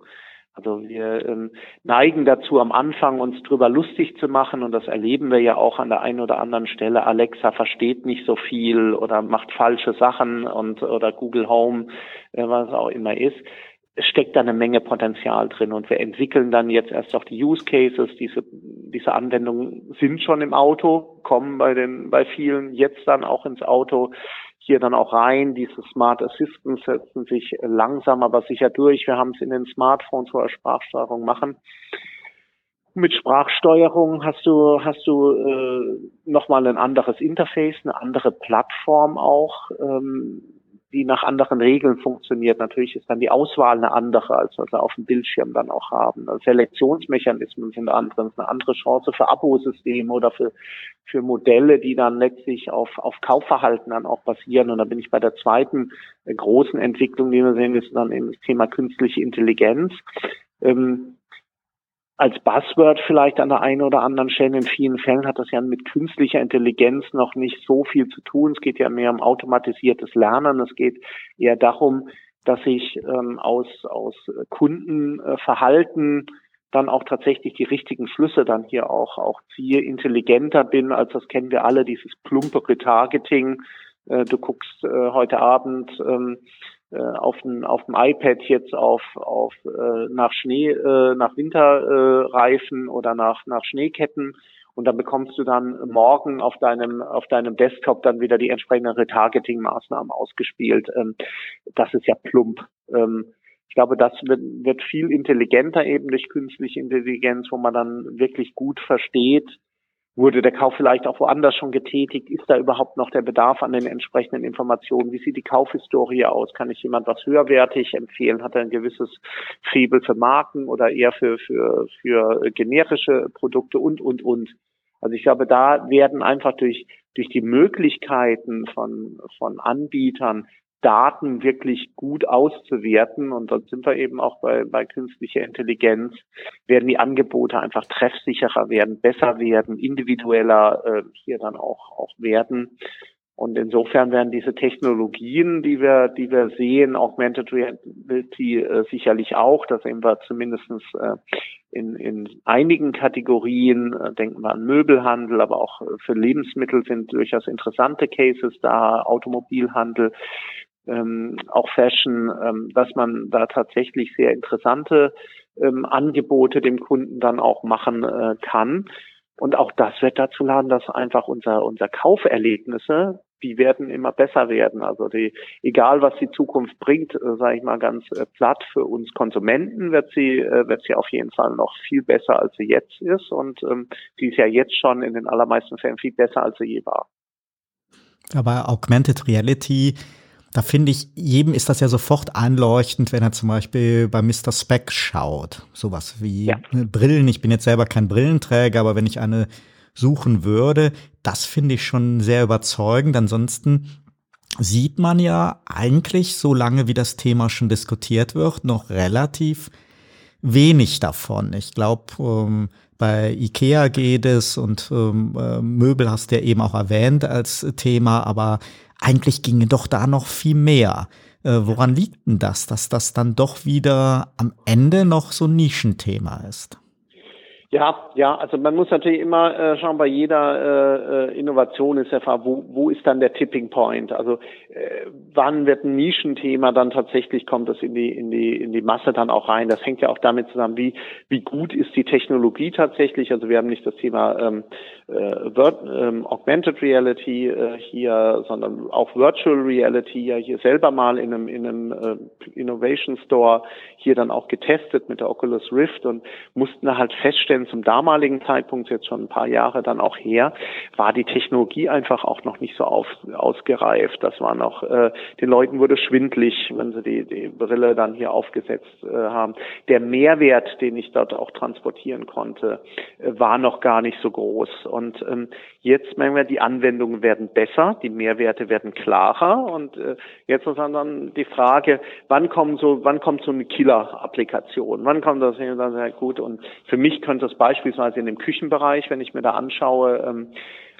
Also wir ähm, neigen dazu, am Anfang uns drüber lustig zu machen und das erleben wir ja auch an der einen oder anderen Stelle. Alexa versteht nicht so viel oder macht falsche Sachen und oder Google Home, äh, was auch immer ist. Es steckt da eine Menge Potenzial drin und wir entwickeln dann jetzt erst auch die Use Cases. Diese, diese Anwendungen sind schon im Auto, kommen bei den, bei vielen jetzt dann auch ins Auto hier dann auch rein. Diese Smart Assistants setzen sich langsam aber sicher durch. Wir haben es in den Smartphones, wo wir Sprachsteuerung machen. Mit Sprachsteuerung hast du hast du äh, nochmal ein anderes Interface, eine andere Plattform auch. Ähm, die nach anderen Regeln funktioniert. Natürlich ist dann die Auswahl eine andere, als was wir auf dem Bildschirm dann auch haben. Also Selektionsmechanismen sind andere, eine andere Chance für Abosysteme oder für, für Modelle, die dann letztlich auf, auf Kaufverhalten dann auch basieren. Und da bin ich bei der zweiten äh, großen Entwicklung, die wir sehen, ist dann eben das Thema künstliche Intelligenz. Ähm, als Buzzword vielleicht an der einen oder anderen Stelle. In vielen Fällen hat das ja mit künstlicher Intelligenz noch nicht so viel zu tun. Es geht ja mehr um automatisiertes Lernen. Es geht eher darum, dass ich ähm, aus, aus Kundenverhalten dann auch tatsächlich die richtigen Schlüsse dann hier auch, auch ziehe, intelligenter bin, als das kennen wir alle, dieses plumpe Retargeting. Äh, du guckst äh, heute Abend ähm, äh, auf dem auf dem iPad jetzt auf auf äh, nach Schnee äh, nach Winterreifen äh, oder nach nach Schneeketten und dann bekommst du dann morgen auf deinem auf deinem Desktop dann wieder die entsprechenden Retargeting-Maßnahmen ausgespielt. Ähm, das ist ja plump. Ähm, ich glaube, das wird, wird viel intelligenter eben durch künstliche Intelligenz, wo man dann wirklich gut versteht, Wurde der Kauf vielleicht auch woanders schon getätigt? Ist da überhaupt noch der Bedarf an den entsprechenden Informationen? Wie sieht die Kaufhistorie aus? Kann ich jemand was höherwertig empfehlen? Hat er ein gewisses Febel für Marken oder eher für, für, für generische Produkte und, und, und? Also ich glaube, da werden einfach durch, durch die Möglichkeiten von, von Anbietern Daten wirklich gut auszuwerten. Und dann sind wir eben auch bei, bei künstlicher Intelligenz, werden die Angebote einfach treffsicherer werden, besser werden, individueller äh, hier dann auch, auch werden. Und insofern werden diese Technologien, die wir, die wir sehen, Augmented Reality äh, sicherlich auch, da sehen wir zumindestens äh, in, in einigen Kategorien, äh, denken wir an Möbelhandel, aber auch für Lebensmittel sind durchaus interessante Cases da, Automobilhandel, ähm, auch Fashion, ähm, dass man da tatsächlich sehr interessante ähm, Angebote dem Kunden dann auch machen äh, kann. Und auch das wird dazu laden, dass einfach unser, unser Kauferlebnisse, die werden immer besser werden. Also die, egal was die Zukunft bringt, äh, sage ich mal ganz äh, platt, für uns Konsumenten wird sie, äh, wird sie auf jeden Fall noch viel besser, als sie jetzt ist. Und ähm, sie ist ja jetzt schon in den allermeisten Fällen viel besser, als sie je war. Aber Augmented Reality da finde ich, jedem ist das ja sofort einleuchtend, wenn er zum Beispiel bei Mr. Speck schaut. Sowas wie ja. Brillen. Ich bin jetzt selber kein Brillenträger, aber wenn ich eine suchen würde, das finde ich schon sehr überzeugend. Ansonsten sieht man ja eigentlich, solange wie das Thema schon diskutiert wird, noch relativ wenig davon. Ich glaube, ähm, bei Ikea geht es und ähm, äh, Möbel hast du ja eben auch erwähnt als Thema, aber eigentlich ginge doch da noch viel mehr. Äh, woran liegt denn das, dass das dann doch wieder am Ende noch so ein Nischenthema ist? Ja, ja, also man muss natürlich immer äh, schauen, bei jeder äh, äh Innovation ist Fall, wo, wo ist dann der Tipping Point? Also wann wird ein Nischenthema dann tatsächlich kommt das in die in die in die Masse dann auch rein? Das hängt ja auch damit zusammen, wie wie gut ist die Technologie tatsächlich? Also wir haben nicht das Thema ähm, äh, Vir ähm, Augmented Reality äh, hier, sondern auch Virtual Reality ja hier selber mal in einem in einem äh, Innovation Store hier dann auch getestet mit der Oculus Rift und mussten halt feststellen zum damaligen Zeitpunkt, jetzt schon ein paar Jahre dann auch her, war die Technologie einfach auch noch nicht so auf, ausgereift. Das war noch, äh, den Leuten wurde schwindlig, wenn sie die, die Brille dann hier aufgesetzt äh, haben. Der Mehrwert, den ich dort auch transportieren konnte, äh, war noch gar nicht so groß. Und ähm, jetzt merken wir, die Anwendungen werden besser, die Mehrwerte werden klarer und äh, jetzt ist dann die Frage, wann kommen so, wann kommt so eine Killer-Applikation? Wann kommt das Dann sehr gut und für mich könnte das beispielsweise in dem Küchenbereich, wenn ich mir da anschaue, ähm,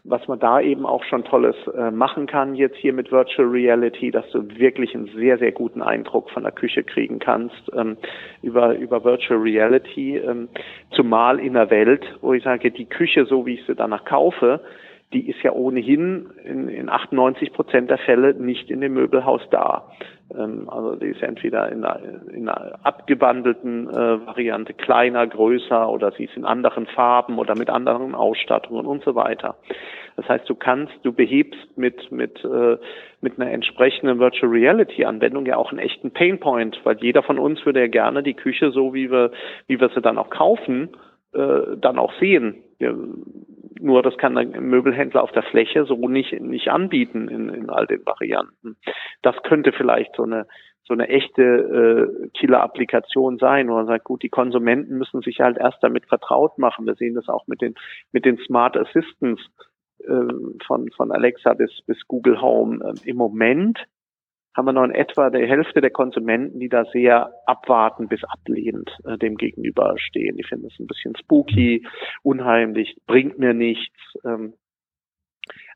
was man da eben auch schon Tolles äh, machen kann jetzt hier mit Virtual Reality, dass du wirklich einen sehr, sehr guten Eindruck von der Küche kriegen kannst ähm, über, über Virtual Reality, ähm, zumal in der Welt, wo ich sage, die Küche, so wie ich sie danach kaufe, die ist ja ohnehin in, in 98 Prozent der Fälle nicht in dem Möbelhaus da. Ähm, also die ist entweder in einer, in einer abgewandelten äh, Variante kleiner, größer oder sie ist in anderen Farben oder mit anderen Ausstattungen und so weiter. Das heißt, du kannst, du behebst mit mit äh, mit einer entsprechenden Virtual Reality Anwendung ja auch einen echten Painpoint, weil jeder von uns würde ja gerne die Küche so wie wir wie wir sie dann auch kaufen, äh, dann auch sehen. Wir, nur das kann ein Möbelhändler auf der Fläche so nicht, nicht anbieten in, in all den Varianten. Das könnte vielleicht so eine so eine echte äh, Killer-Applikation sein, wo man sagt, gut, die Konsumenten müssen sich halt erst damit vertraut machen. Wir sehen das auch mit den mit den Smart Assistants äh, von von Alexa bis bis Google Home. Ähm, Im Moment haben wir noch in etwa die Hälfte der Konsumenten, die da sehr abwarten bis ablehnend äh, dem gegenüberstehen. Die finden es ein bisschen spooky, unheimlich, bringt mir nichts. Ähm,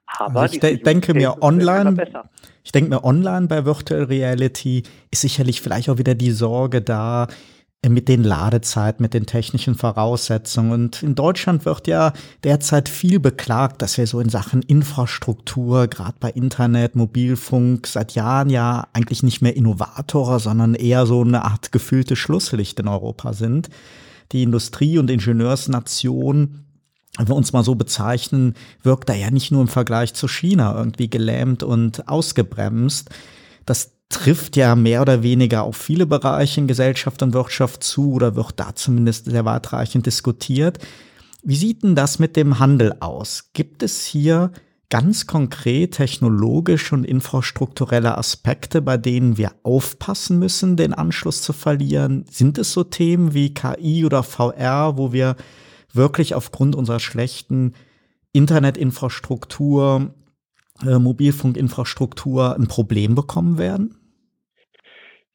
aber also ich de denke mir online, ich denke mir online bei Virtual Reality ist sicherlich vielleicht auch wieder die Sorge da, mit den Ladezeiten, mit den technischen Voraussetzungen. Und in Deutschland wird ja derzeit viel beklagt, dass wir so in Sachen Infrastruktur, gerade bei Internet, Mobilfunk, seit Jahren ja eigentlich nicht mehr Innovatorer, sondern eher so eine Art gefühlte Schlusslicht in Europa sind. Die Industrie- und Ingenieursnation wenn wir uns mal so bezeichnen, wirkt da ja nicht nur im Vergleich zu China irgendwie gelähmt und ausgebremst. Das trifft ja mehr oder weniger auf viele Bereiche in Gesellschaft und Wirtschaft zu oder wird da zumindest sehr weitreichend diskutiert. Wie sieht denn das mit dem Handel aus? Gibt es hier ganz konkret technologische und infrastrukturelle Aspekte, bei denen wir aufpassen müssen, den Anschluss zu verlieren? Sind es so Themen wie KI oder VR, wo wir wirklich aufgrund unserer schlechten Internetinfrastruktur, äh, Mobilfunkinfrastruktur ein Problem bekommen werden?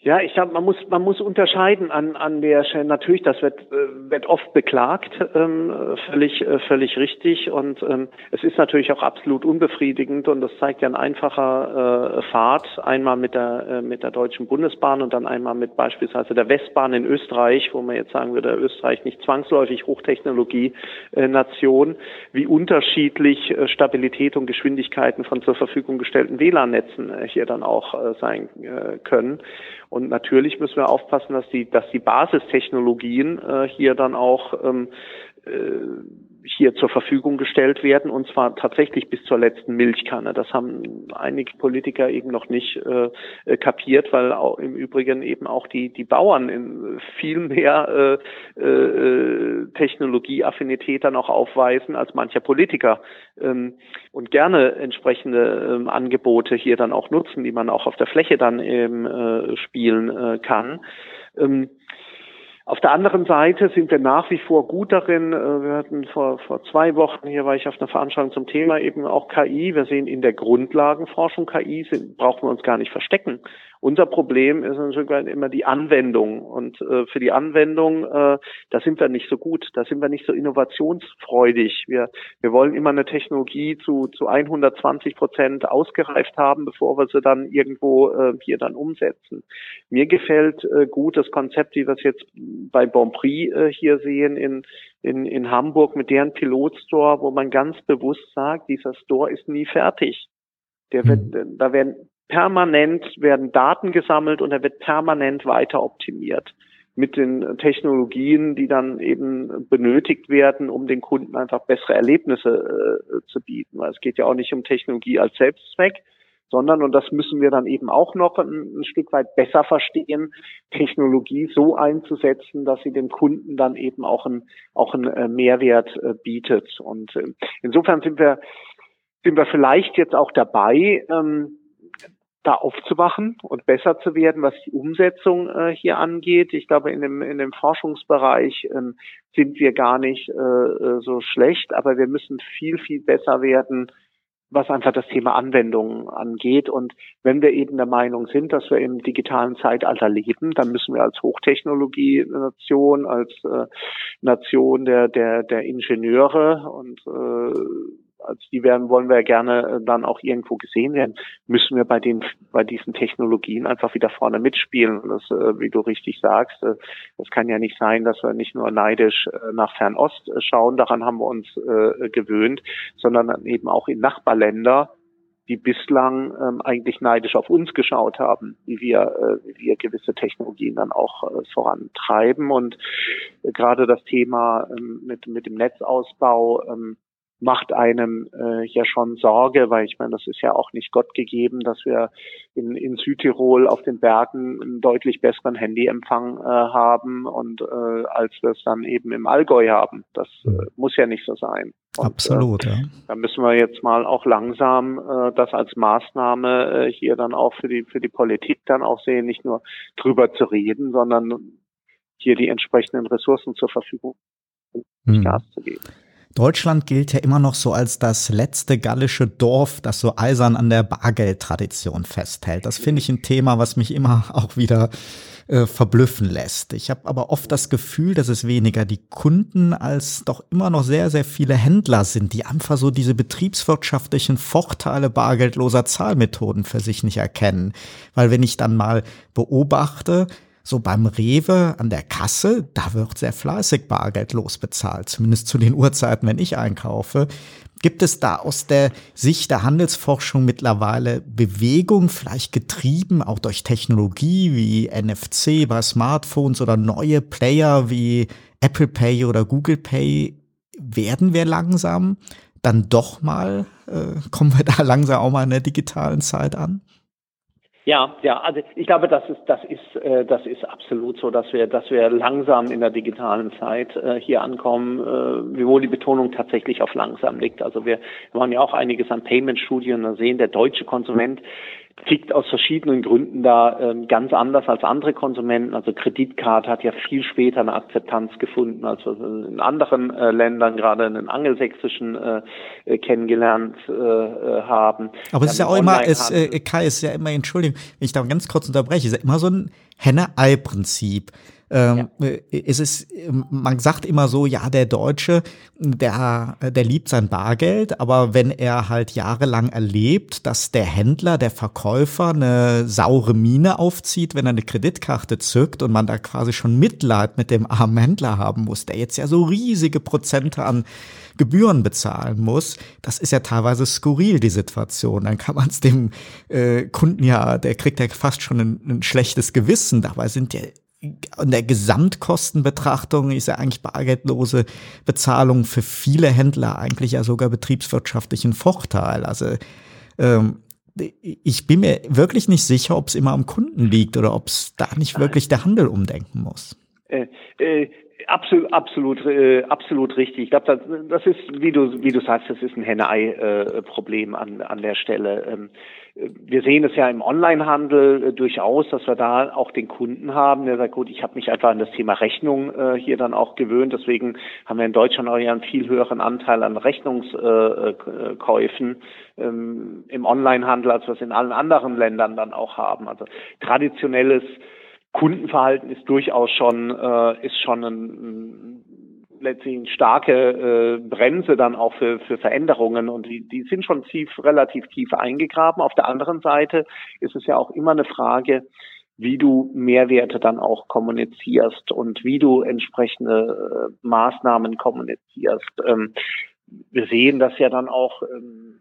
Ja, ich glaube, man muss man muss unterscheiden an an der Stelle. Natürlich, das wird äh, wird oft beklagt, ähm, völlig äh, völlig richtig und ähm, es ist natürlich auch absolut unbefriedigend und das zeigt ja ein einfacher äh, Fahrt einmal mit der äh, mit der Deutschen Bundesbahn und dann einmal mit beispielsweise der Westbahn in Österreich, wo man jetzt sagen würde, Österreich nicht zwangsläufig Hochtechnologie äh, Nation, wie unterschiedlich äh, Stabilität und Geschwindigkeiten von zur Verfügung gestellten WLAN-Netzen hier dann auch sein können. Natürlich müssen wir aufpassen, dass die, dass die Basistechnologien äh, hier dann auch ähm, äh, hier zur Verfügung gestellt werden und zwar tatsächlich bis zur letzten Milchkanne. Das haben einige Politiker eben noch nicht äh, kapiert, weil auch im Übrigen eben auch die die Bauern in viel mehr äh, äh, Technologieaffinität dann auch aufweisen als mancher Politiker ähm, und gerne entsprechende ähm, Angebote hier dann auch nutzen, die man auch auf der Fläche dann eben äh, spielen äh, kann. Ähm, auf der anderen Seite sind wir nach wie vor gut darin. Äh, wir hatten vor, vor zwei Wochen, hier war ich auf einer Veranstaltung zum Thema eben auch KI. Wir sehen in der Grundlagenforschung KI, sind, brauchen wir uns gar nicht verstecken. Unser Problem ist natürlich immer die Anwendung. Und äh, für die Anwendung, äh, da sind wir nicht so gut, da sind wir nicht so innovationsfreudig. Wir, wir wollen immer eine Technologie zu, zu 120 Prozent ausgereift haben, bevor wir sie dann irgendwo äh, hier dann umsetzen. Mir gefällt äh, gut das Konzept, wie wir es jetzt bei Bonprix äh, hier sehen in, in, in Hamburg mit deren Pilotstore, wo man ganz bewusst sagt, dieser Store ist nie fertig. Der wird, hm. da werden permanent werden Daten gesammelt und er wird permanent weiter optimiert mit den Technologien, die dann eben benötigt werden, um den Kunden einfach bessere Erlebnisse äh, zu bieten. Weil es geht ja auch nicht um Technologie als Selbstzweck, sondern, und das müssen wir dann eben auch noch ein, ein Stück weit besser verstehen, Technologie so einzusetzen, dass sie dem Kunden dann eben auch ein, auch einen äh, Mehrwert äh, bietet. Und äh, insofern sind wir, sind wir vielleicht jetzt auch dabei, ähm, da aufzuwachen und besser zu werden, was die Umsetzung äh, hier angeht. Ich glaube, in dem, in dem Forschungsbereich ähm, sind wir gar nicht äh, äh, so schlecht, aber wir müssen viel, viel besser werden, was einfach das Thema Anwendungen angeht. Und wenn wir eben der Meinung sind, dass wir im digitalen Zeitalter leben, dann müssen wir als Hochtechnologie-Nation, als äh, Nation der, der, der Ingenieure und äh, als die werden, wollen wir gerne äh, dann auch irgendwo gesehen werden, müssen wir bei den, bei diesen Technologien einfach wieder vorne mitspielen. Das, äh, wie du richtig sagst, äh, das kann ja nicht sein, dass wir nicht nur neidisch äh, nach Fernost äh, schauen, daran haben wir uns äh, gewöhnt, sondern eben auch in Nachbarländer, die bislang ähm, eigentlich neidisch auf uns geschaut haben, wie wir, äh, wie wir gewisse Technologien dann auch äh, vorantreiben. Und äh, gerade das Thema ähm, mit, mit dem Netzausbau ähm, macht einem äh, ja schon Sorge, weil ich meine, das ist ja auch nicht Gott gegeben, dass wir in, in Südtirol auf den Bergen einen deutlich besseren Handyempfang äh, haben und äh, als wir es dann eben im Allgäu haben. Das äh, muss ja nicht so sein. Und, Absolut, äh, ja. Da müssen wir jetzt mal auch langsam äh, das als Maßnahme äh, hier dann auch für die für die Politik dann auch sehen, nicht nur drüber zu reden, sondern hier die entsprechenden Ressourcen zur Verfügung hm. Gas zu geben. Deutschland gilt ja immer noch so als das letzte gallische Dorf, das so eisern an der Bargeldtradition festhält. Das finde ich ein Thema, was mich immer auch wieder äh, verblüffen lässt. Ich habe aber oft das Gefühl, dass es weniger die Kunden als doch immer noch sehr, sehr viele Händler sind, die einfach so diese betriebswirtschaftlichen Vorteile bargeldloser Zahlmethoden für sich nicht erkennen. Weil wenn ich dann mal beobachte, so beim Rewe an der Kasse, da wird sehr fleißig bargeldlos bezahlt, zumindest zu den Uhrzeiten, wenn ich einkaufe. Gibt es da aus der Sicht der Handelsforschung mittlerweile Bewegung, vielleicht getrieben auch durch Technologie wie NFC bei Smartphones oder neue Player wie Apple Pay oder Google Pay? Werden wir langsam dann doch mal, äh, kommen wir da langsam auch mal in der digitalen Zeit an? Ja, ja, also ich glaube, das ist, das ist, äh, das ist absolut so, dass wir, dass wir langsam in der digitalen Zeit äh, hier ankommen, äh, wiewohl die Betonung tatsächlich auf langsam liegt. Also wir, wir machen ja auch einiges an Payment-Studien und sehen, der deutsche Konsument tickt aus verschiedenen Gründen da ähm, ganz anders als andere Konsumenten. Also Kreditkarte hat ja viel später eine Akzeptanz gefunden, als wir in anderen äh, Ländern, gerade in den angelsächsischen, äh, kennengelernt äh, äh, haben. Aber es ist ja auch immer, es, äh, Kai, ist ja immer, Entschuldigung, wenn ich da ganz kurz unterbreche, ist ja immer so ein Henne-Ei-Prinzip. Ähm, ja. Äh, es ist, man sagt immer so, ja, der Deutsche, der, der liebt sein Bargeld, aber wenn er halt jahrelang erlebt, dass der Händler, der Verkäufer eine saure Mine aufzieht, wenn er eine Kreditkarte zückt und man da quasi schon Mitleid mit dem armen Händler haben muss, der jetzt ja so riesige Prozente an Gebühren bezahlen muss, das ist ja teilweise skurril, die Situation. Dann kann man es dem äh, Kunden ja, der kriegt ja fast schon ein, ein schlechtes Gewissen. Dabei sind ja in der Gesamtkostenbetrachtung ist ja eigentlich bargeldlose Bezahlung für viele Händler eigentlich ja sogar betriebswirtschaftlichen Vorteil. Also ähm, ich bin mir wirklich nicht sicher, ob es immer am Kunden liegt oder ob es da nicht wirklich der Handel umdenken muss. Äh, äh, absolut, absolut, äh, absolut richtig. Ich glaube, das, das ist, wie du, wie du sagst, das ist ein Henne-Ei-Problem an, an der Stelle. Ähm, wir sehen es ja im Onlinehandel äh, durchaus, dass wir da auch den Kunden haben, der sagt, gut, ich habe mich einfach an das Thema Rechnung äh, hier dann auch gewöhnt. Deswegen haben wir in Deutschland auch ja einen viel höheren Anteil an Rechnungskäufen äh, ähm, im Onlinehandel, als wir es in allen anderen Ländern dann auch haben. Also traditionelles Kundenverhalten ist durchaus schon äh, ist schon ein, ein letztlich eine starke äh, Bremse dann auch für, für Veränderungen und die, die sind schon tief, relativ tief eingegraben. Auf der anderen Seite ist es ja auch immer eine Frage, wie du Mehrwerte dann auch kommunizierst und wie du entsprechende äh, Maßnahmen kommunizierst. Ähm, wir sehen das ja dann auch ähm,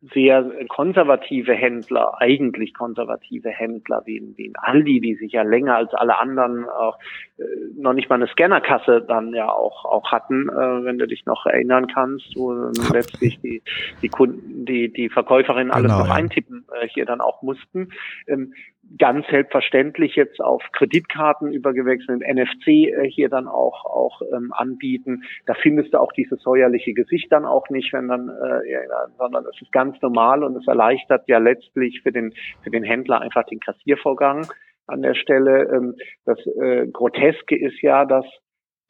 sehr konservative Händler, eigentlich konservative Händler wie in, wie in Aldi, die sich ja länger als alle anderen auch äh, noch nicht mal eine Scannerkasse dann ja auch auch hatten, äh, wenn du dich noch erinnern kannst, wo letztlich die die Kunden, die die Verkäuferinnen alles genau, noch ja. eintippen äh, hier dann auch mussten. Ähm, ganz selbstverständlich jetzt auf Kreditkarten übergewechselt, NFC äh, hier dann auch auch ähm, anbieten. Da findest du auch dieses säuerliche Gesicht dann auch nicht, wenn dann, äh, ja, sondern es ist ganz normal und es erleichtert ja letztlich für den für den Händler einfach den Kassiervorgang an der Stelle. Ähm, das äh, Groteske ist ja, dass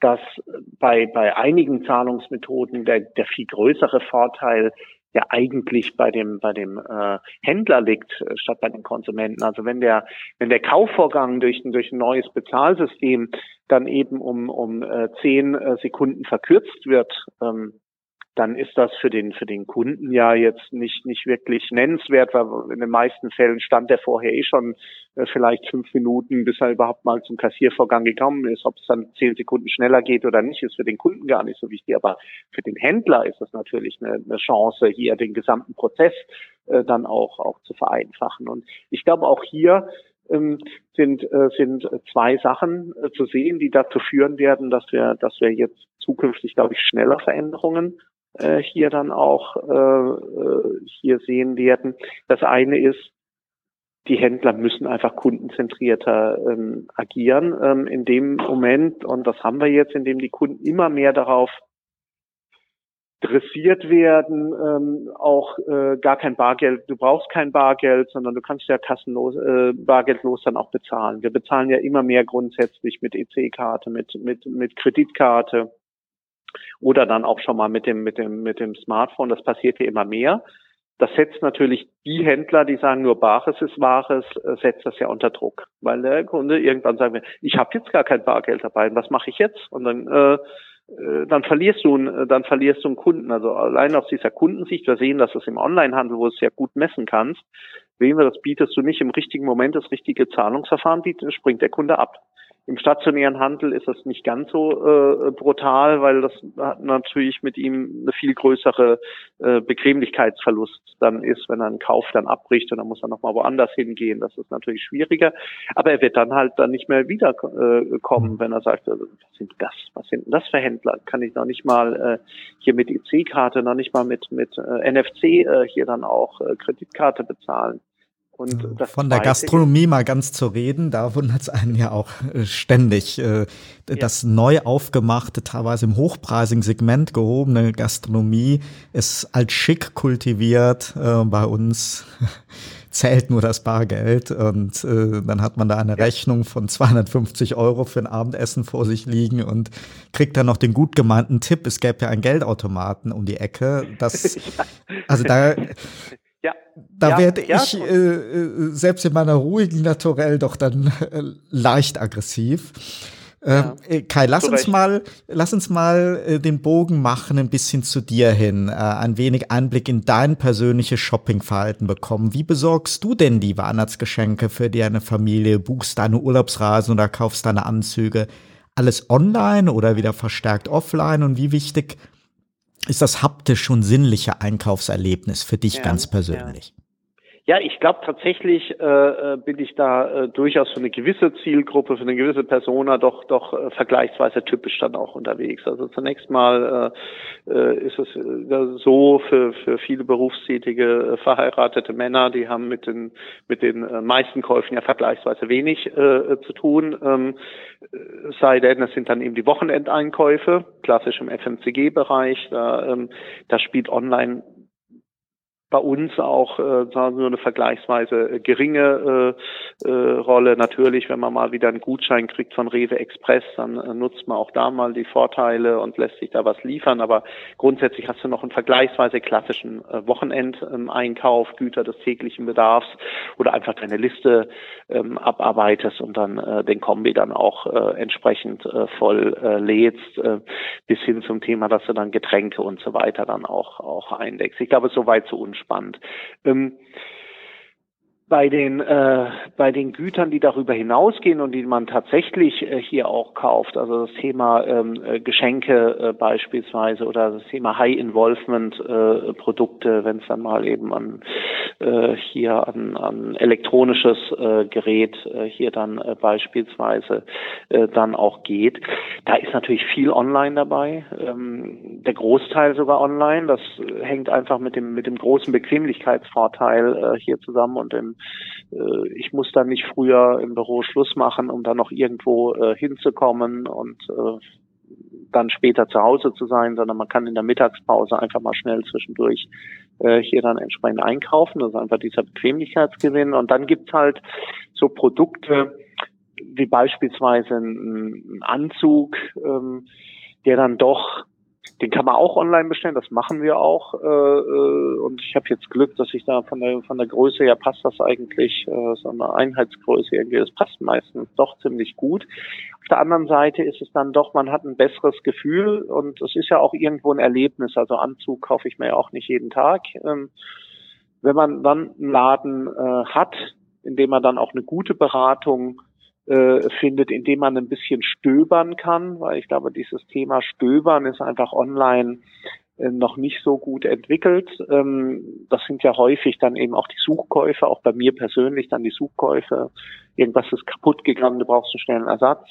dass bei bei einigen Zahlungsmethoden der der viel größere Vorteil ja eigentlich bei dem bei dem äh, Händler liegt äh, statt bei den Konsumenten. Also wenn der wenn der Kaufvorgang durch durch ein neues Bezahlsystem dann eben um um äh, zehn äh, Sekunden verkürzt wird, ähm, dann ist das für den für den Kunden ja jetzt nicht nicht wirklich nennenswert, weil in den meisten Fällen stand der vorher eh schon äh, vielleicht fünf Minuten, bis er überhaupt mal zum Kassiervorgang gekommen ist. Ob es dann zehn Sekunden schneller geht oder nicht, ist für den Kunden gar nicht so wichtig. Aber für den Händler ist es natürlich eine, eine Chance, hier den gesamten Prozess äh, dann auch auch zu vereinfachen. Und ich glaube auch hier ähm, sind, äh, sind zwei Sachen zu sehen, die dazu führen werden, dass wir, dass wir jetzt zukünftig, glaube ich, schneller Veränderungen äh, hier dann auch äh, äh, hier sehen werden. Das eine ist, die Händler müssen einfach kundenzentrierter ähm, agieren. Ähm, in dem Moment, und das haben wir jetzt, in dem die Kunden immer mehr darauf dressiert werden, ähm, auch äh, gar kein Bargeld, du brauchst kein Bargeld, sondern du kannst ja kassenlos, äh, bargeldlos dann auch bezahlen. Wir bezahlen ja immer mehr grundsätzlich mit EC-Karte, mit, mit, mit Kreditkarte oder dann auch schon mal mit dem, mit dem, mit dem Smartphone. Das passiert ja immer mehr. Das setzt natürlich die Händler, die sagen, nur Bares ist Wahres, äh, setzt das ja unter Druck. Weil der Kunde irgendwann sagt, ich habe jetzt gar kein Bargeld dabei, was mache ich jetzt? Und dann, äh, äh dann verlierst du, äh, dann verlierst du einen Kunden. Also allein aus dieser Kundensicht, wir sehen, dass es im Onlinehandel, wo du es ja gut messen kannst, sehen wir, das bietest du nicht im richtigen Moment das richtige Zahlungsverfahren bietet, springt der Kunde ab. Im stationären Handel ist das nicht ganz so äh, brutal, weil das natürlich mit ihm eine viel größere äh, Bequemlichkeitsverlust dann ist, wenn er einen Kauf dann abbricht und dann muss er nochmal woanders hingehen. Das ist natürlich schwieriger. Aber er wird dann halt dann nicht mehr wiederkommen, äh, wenn er sagt, also, was sind das? Was sind das für Händler? Kann ich noch nicht mal äh, hier mit EC-Karte, noch nicht mal mit, mit äh, NFC äh, hier dann auch äh, Kreditkarte bezahlen. Und Von der Gastronomie mal ganz zu reden, da wundert es einen ja auch äh, ständig. Äh, das ja. neu aufgemachte, teilweise im hochpreisigen Segment gehobene Gastronomie ist als schick kultiviert. Äh, bei uns zählt nur das Bargeld und dann hat man da eine Rechnung von 250 Euro für ein Abendessen vor sich liegen und kriegt dann noch den gut gemeinten Tipp, es gäbe ja einen Geldautomaten um die Ecke. Das, also da ja. Da ja, werde ich äh, äh, selbst in meiner ruhigen Naturell doch dann äh, leicht aggressiv. Ja, äh, Kai, lass uns mal, lass uns mal äh, den Bogen machen, ein bisschen zu dir hin, äh, ein wenig Einblick in dein persönliches Shoppingverhalten bekommen. Wie besorgst du denn die Weihnachtsgeschenke für deine Familie? Buchst deine Urlaubsreisen oder kaufst deine Anzüge? Alles online oder wieder verstärkt offline? Und wie wichtig ist das haptisch und sinnliche Einkaufserlebnis für dich ja, ganz persönlich? Ja. Ich glaube tatsächlich äh, äh, bin ich da äh, durchaus für eine gewisse Zielgruppe, für eine gewisse Persona doch doch äh, vergleichsweise typisch dann auch unterwegs. Also zunächst mal äh, äh, ist es äh, so für für viele berufstätige äh, verheiratete Männer, die haben mit den mit den äh, meisten Käufen ja vergleichsweise wenig äh, zu tun. Ähm, sei denn, es sind dann eben die Wochenendeinkäufe, klassisch im FMCG-Bereich. Da, ähm, da spielt online bei uns auch äh, sagen wir eine vergleichsweise äh, geringe äh, äh, Rolle. Natürlich, wenn man mal wieder einen Gutschein kriegt von Rewe Express, dann äh, nutzt man auch da mal die Vorteile und lässt sich da was liefern. Aber grundsätzlich hast du noch einen vergleichsweise klassischen äh, Wochenendeinkauf, Güter des täglichen Bedarfs oder einfach deine Liste ähm, abarbeitest und dann äh, den Kombi dann auch äh, entsprechend äh, voll äh, lädst, äh, bis hin zum Thema, dass du dann Getränke und so weiter dann auch auch eindeckst. Ich glaube, soweit zu uns spannend. Ähm, bei den äh, bei den Gütern, die darüber hinausgehen und die man tatsächlich äh, hier auch kauft, also das Thema ähm, äh, Geschenke äh, beispielsweise oder das Thema High Involvement äh, Produkte, wenn es dann mal eben an äh, hier an, an elektronisches äh, Gerät äh, hier dann äh, beispielsweise äh, dann auch geht, da ist natürlich viel online dabei, ähm, der Großteil sogar online. Das hängt einfach mit dem mit dem großen Bequemlichkeitsvorteil äh, hier zusammen und dem ich muss dann nicht früher im Büro Schluss machen, um dann noch irgendwo äh, hinzukommen und äh, dann später zu Hause zu sein, sondern man kann in der Mittagspause einfach mal schnell zwischendurch äh, hier dann entsprechend einkaufen. Das ist einfach dieser Bequemlichkeitsgewinn. Und dann gibt's halt so Produkte wie beispielsweise ein Anzug, ähm, der dann doch den kann man auch online bestellen, das machen wir auch. Äh, äh, und ich habe jetzt Glück, dass ich da von der von der Größe her passt das eigentlich, äh, so eine Einheitsgröße irgendwie, das passt meistens doch ziemlich gut. Auf der anderen Seite ist es dann doch, man hat ein besseres Gefühl und es ist ja auch irgendwo ein Erlebnis. Also Anzug kaufe ich mir ja auch nicht jeden Tag. Ähm, wenn man dann einen Laden äh, hat, in dem man dann auch eine gute Beratung äh, findet, indem man ein bisschen stöbern kann, weil ich glaube, dieses Thema Stöbern ist einfach online äh, noch nicht so gut entwickelt. Ähm, das sind ja häufig dann eben auch die Suchkäufe, auch bei mir persönlich dann die Suchkäufe. Irgendwas ist kaputt gegangen, du brauchst einen schnellen Ersatz.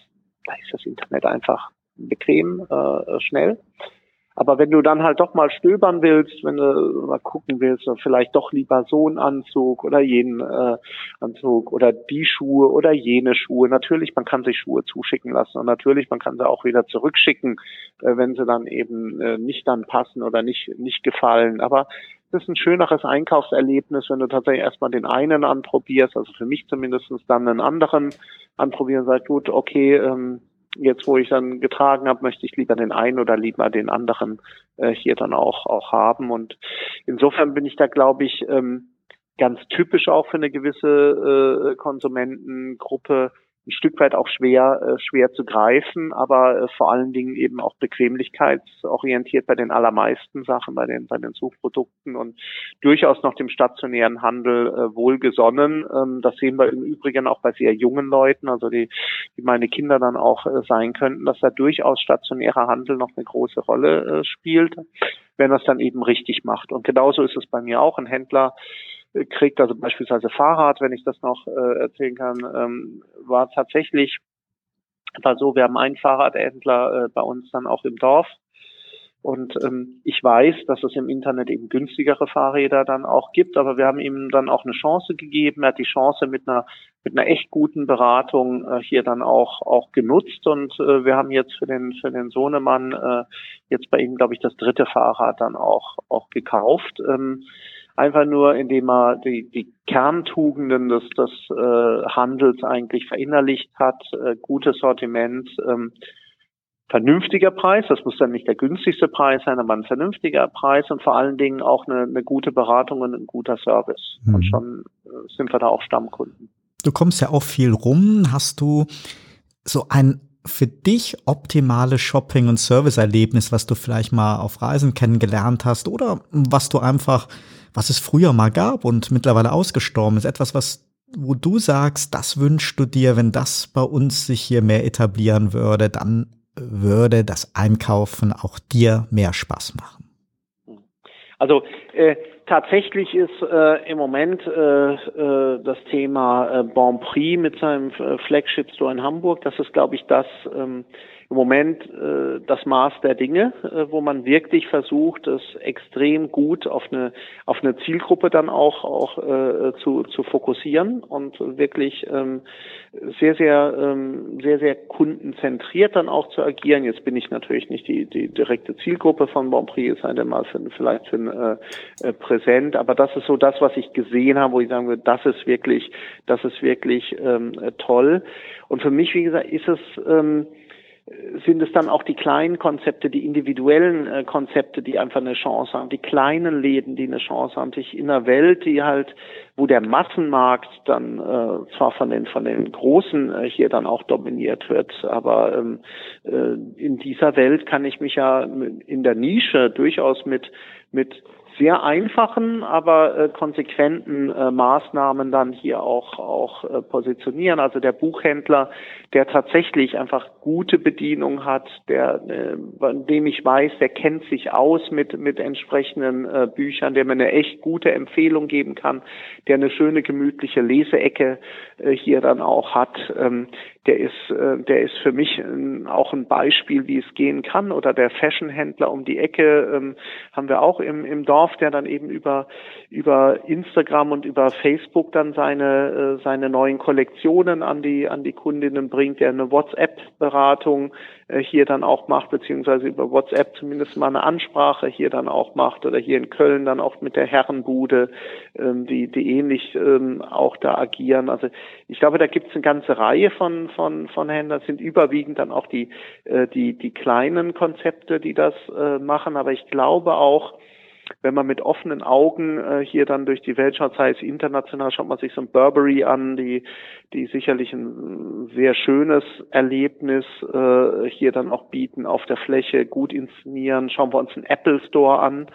Da ist das Internet einfach bequem, äh, schnell. Aber wenn du dann halt doch mal stöbern willst, wenn du mal gucken willst, vielleicht doch lieber so einen Anzug oder jenen äh, Anzug oder die Schuhe oder jene Schuhe. Natürlich, man kann sich Schuhe zuschicken lassen und natürlich, man kann sie auch wieder zurückschicken, äh, wenn sie dann eben äh, nicht dann passen oder nicht, nicht gefallen. Aber es ist ein schöneres Einkaufserlebnis, wenn du tatsächlich erstmal den einen anprobierst, also für mich zumindestens dann einen anderen anprobieren, sagst, gut, okay, ähm, jetzt wo ich dann getragen habe, möchte ich lieber den einen oder lieber den anderen äh, hier dann auch auch haben. Und insofern bin ich da, glaube ich, ähm, ganz typisch auch für eine gewisse äh, Konsumentengruppe ein Stück weit auch schwer, äh, schwer zu greifen, aber äh, vor allen Dingen eben auch bequemlichkeitsorientiert bei den allermeisten Sachen, bei den, bei den Suchprodukten und durchaus noch dem stationären Handel äh, wohlgesonnen. Ähm, das sehen wir im Übrigen auch bei sehr jungen Leuten, also die, die meine Kinder dann auch äh, sein könnten, dass da durchaus stationärer Handel noch eine große Rolle äh, spielt, wenn er es dann eben richtig macht. Und genauso ist es bei mir auch. Ein Händler kriegt, also beispielsweise Fahrrad, wenn ich das noch äh, erzählen kann, ähm, war tatsächlich war so, wir haben einen Fahrradhändler äh, bei uns dann auch im Dorf und ähm, ich weiß, dass es im Internet eben günstigere Fahrräder dann auch gibt, aber wir haben ihm dann auch eine Chance gegeben. Er hat die Chance mit einer mit einer echt guten Beratung äh, hier dann auch auch genutzt und äh, wir haben jetzt für den für den Sohnemann äh, jetzt bei ihm glaube ich das dritte Fahrrad dann auch auch gekauft. Ähm, einfach nur, indem er die, die Kerntugenden des, des äh, Handels eigentlich verinnerlicht hat, äh, gutes Sortiment, ähm, vernünftiger Preis, das muss dann nicht der günstigste Preis sein, aber ein vernünftiger Preis und vor allen Dingen auch eine, eine gute Beratung und ein guter Service. Mhm. Und schon äh, sind wir da auch Stammkunden. Du kommst ja auch viel rum. Hast du so ein für dich optimales Shopping- und Serviceerlebnis, was du vielleicht mal auf Reisen kennengelernt hast oder was du einfach was es früher mal gab und mittlerweile ausgestorben ist. Etwas, was wo du sagst, das wünschst du dir, wenn das bei uns sich hier mehr etablieren würde, dann würde das Einkaufen auch dir mehr Spaß machen. Also äh, tatsächlich ist äh, im Moment äh, äh, das Thema äh, Bon Prix mit seinem äh, Flagship Store in Hamburg, das ist, glaube ich, das ähm, im Moment äh, das Maß der Dinge, äh, wo man wirklich versucht, es extrem gut auf eine auf eine Zielgruppe dann auch auch äh, zu zu fokussieren und wirklich ähm, sehr sehr ähm, sehr sehr kundenzentriert dann auch zu agieren. Jetzt bin ich natürlich nicht die die direkte Zielgruppe von Bonprix, sei denn mal für vielleicht für äh, äh, Präsent, aber das ist so das, was ich gesehen habe, wo ich sagen würde, das ist wirklich das ist wirklich ähm, toll. Und für mich, wie gesagt, ist es ähm, sind es dann auch die kleinen Konzepte, die individuellen äh, Konzepte, die einfach eine Chance haben, die kleinen Läden, die eine Chance haben, sich in einer Welt, die halt, wo der Massenmarkt dann äh, zwar von den von den Großen äh, hier dann auch dominiert wird, aber ähm, äh, in dieser Welt kann ich mich ja in der Nische durchaus mit mit sehr einfachen, aber äh, konsequenten äh, Maßnahmen dann hier auch auch äh, positionieren. Also der Buchhändler, der tatsächlich einfach gute Bedienung hat, der, äh, dem ich weiß, der kennt sich aus mit mit entsprechenden äh, Büchern, der mir eine echt gute Empfehlung geben kann, der eine schöne gemütliche Leseecke hier dann auch hat. Ähm, der ist, äh, der ist für mich äh, auch ein Beispiel, wie es gehen kann. Oder der Fashionhändler um die Ecke ähm, haben wir auch im, im Dorf, der dann eben über, über Instagram und über Facebook dann seine, äh, seine neuen Kollektionen an die, an die Kundinnen bringt, der eine WhatsApp-Beratung äh, hier dann auch macht, beziehungsweise über WhatsApp zumindest mal eine Ansprache hier dann auch macht oder hier in Köln dann auch mit der Herrenbude, ähm, die, die ähnlich ähm, auch da agieren. Also ich glaube, da gibt es eine ganze Reihe von, von, von Händlern, sind überwiegend dann auch die, äh, die, die kleinen Konzepte, die das äh, machen, aber ich glaube auch, wenn man mit offenen Augen äh, hier dann durch die Welt schaut, sei es international, schaut man sich so ein Burberry an, die, die sicherlich ein sehr schönes Erlebnis äh, hier dann auch bieten, auf der Fläche gut inszenieren. Schauen wir uns einen Apple Store an,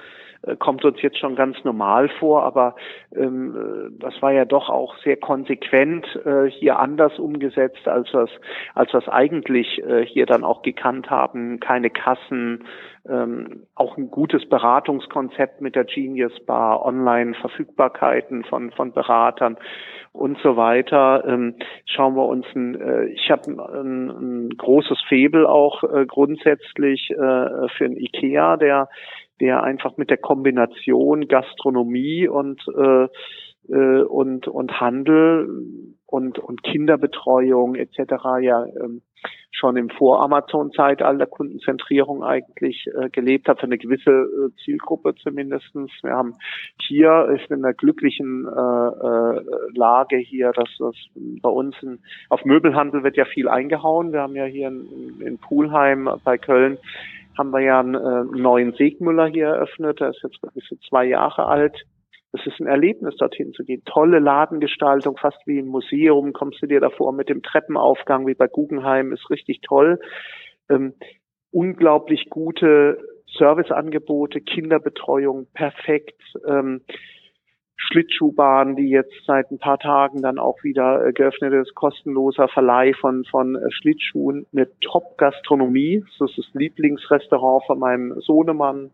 kommt uns jetzt schon ganz normal vor, aber ähm, äh, das war ja doch auch sehr konsequent äh, hier anders umgesetzt, als was als was eigentlich äh, hier dann auch gekannt haben. Keine Kassen, ähm, auch ein gutes Beratungskonzept mit der Genius Bar, Online-Verfügbarkeiten von von Beratern und so weiter. Ähm, schauen wir uns ein, äh, ich habe ein, ein, großes Febel auch äh, grundsätzlich äh, für ein IKEA, der der einfach mit der Kombination Gastronomie und äh, äh, und und Handel und und Kinderbetreuung etc. ja ähm, schon im Vor-Amazon-Zeitalter Kundenzentrierung eigentlich äh, gelebt hat, für eine gewisse äh, Zielgruppe zumindestens. Wir haben hier, ist in einer glücklichen äh, äh, Lage hier, dass das bei uns in, auf Möbelhandel wird ja viel eingehauen. Wir haben ja hier in, in Pulheim bei Köln haben wir ja einen äh, neuen Segmüller hier eröffnet. Der ist jetzt ist zwei Jahre alt. Es ist ein Erlebnis, dorthin zu gehen. Tolle Ladengestaltung, fast wie im Museum. Kommst du dir davor mit dem Treppenaufgang wie bei Guggenheim, ist richtig toll. Ähm, unglaublich gute Serviceangebote, Kinderbetreuung, perfekt. Ähm, Schlittschuhbahn, die jetzt seit ein paar Tagen dann auch wieder äh, geöffnet ist, kostenloser Verleih von, von äh, Schlittschuhen, eine Top-Gastronomie. Das ist das Lieblingsrestaurant von meinem Sohnemann.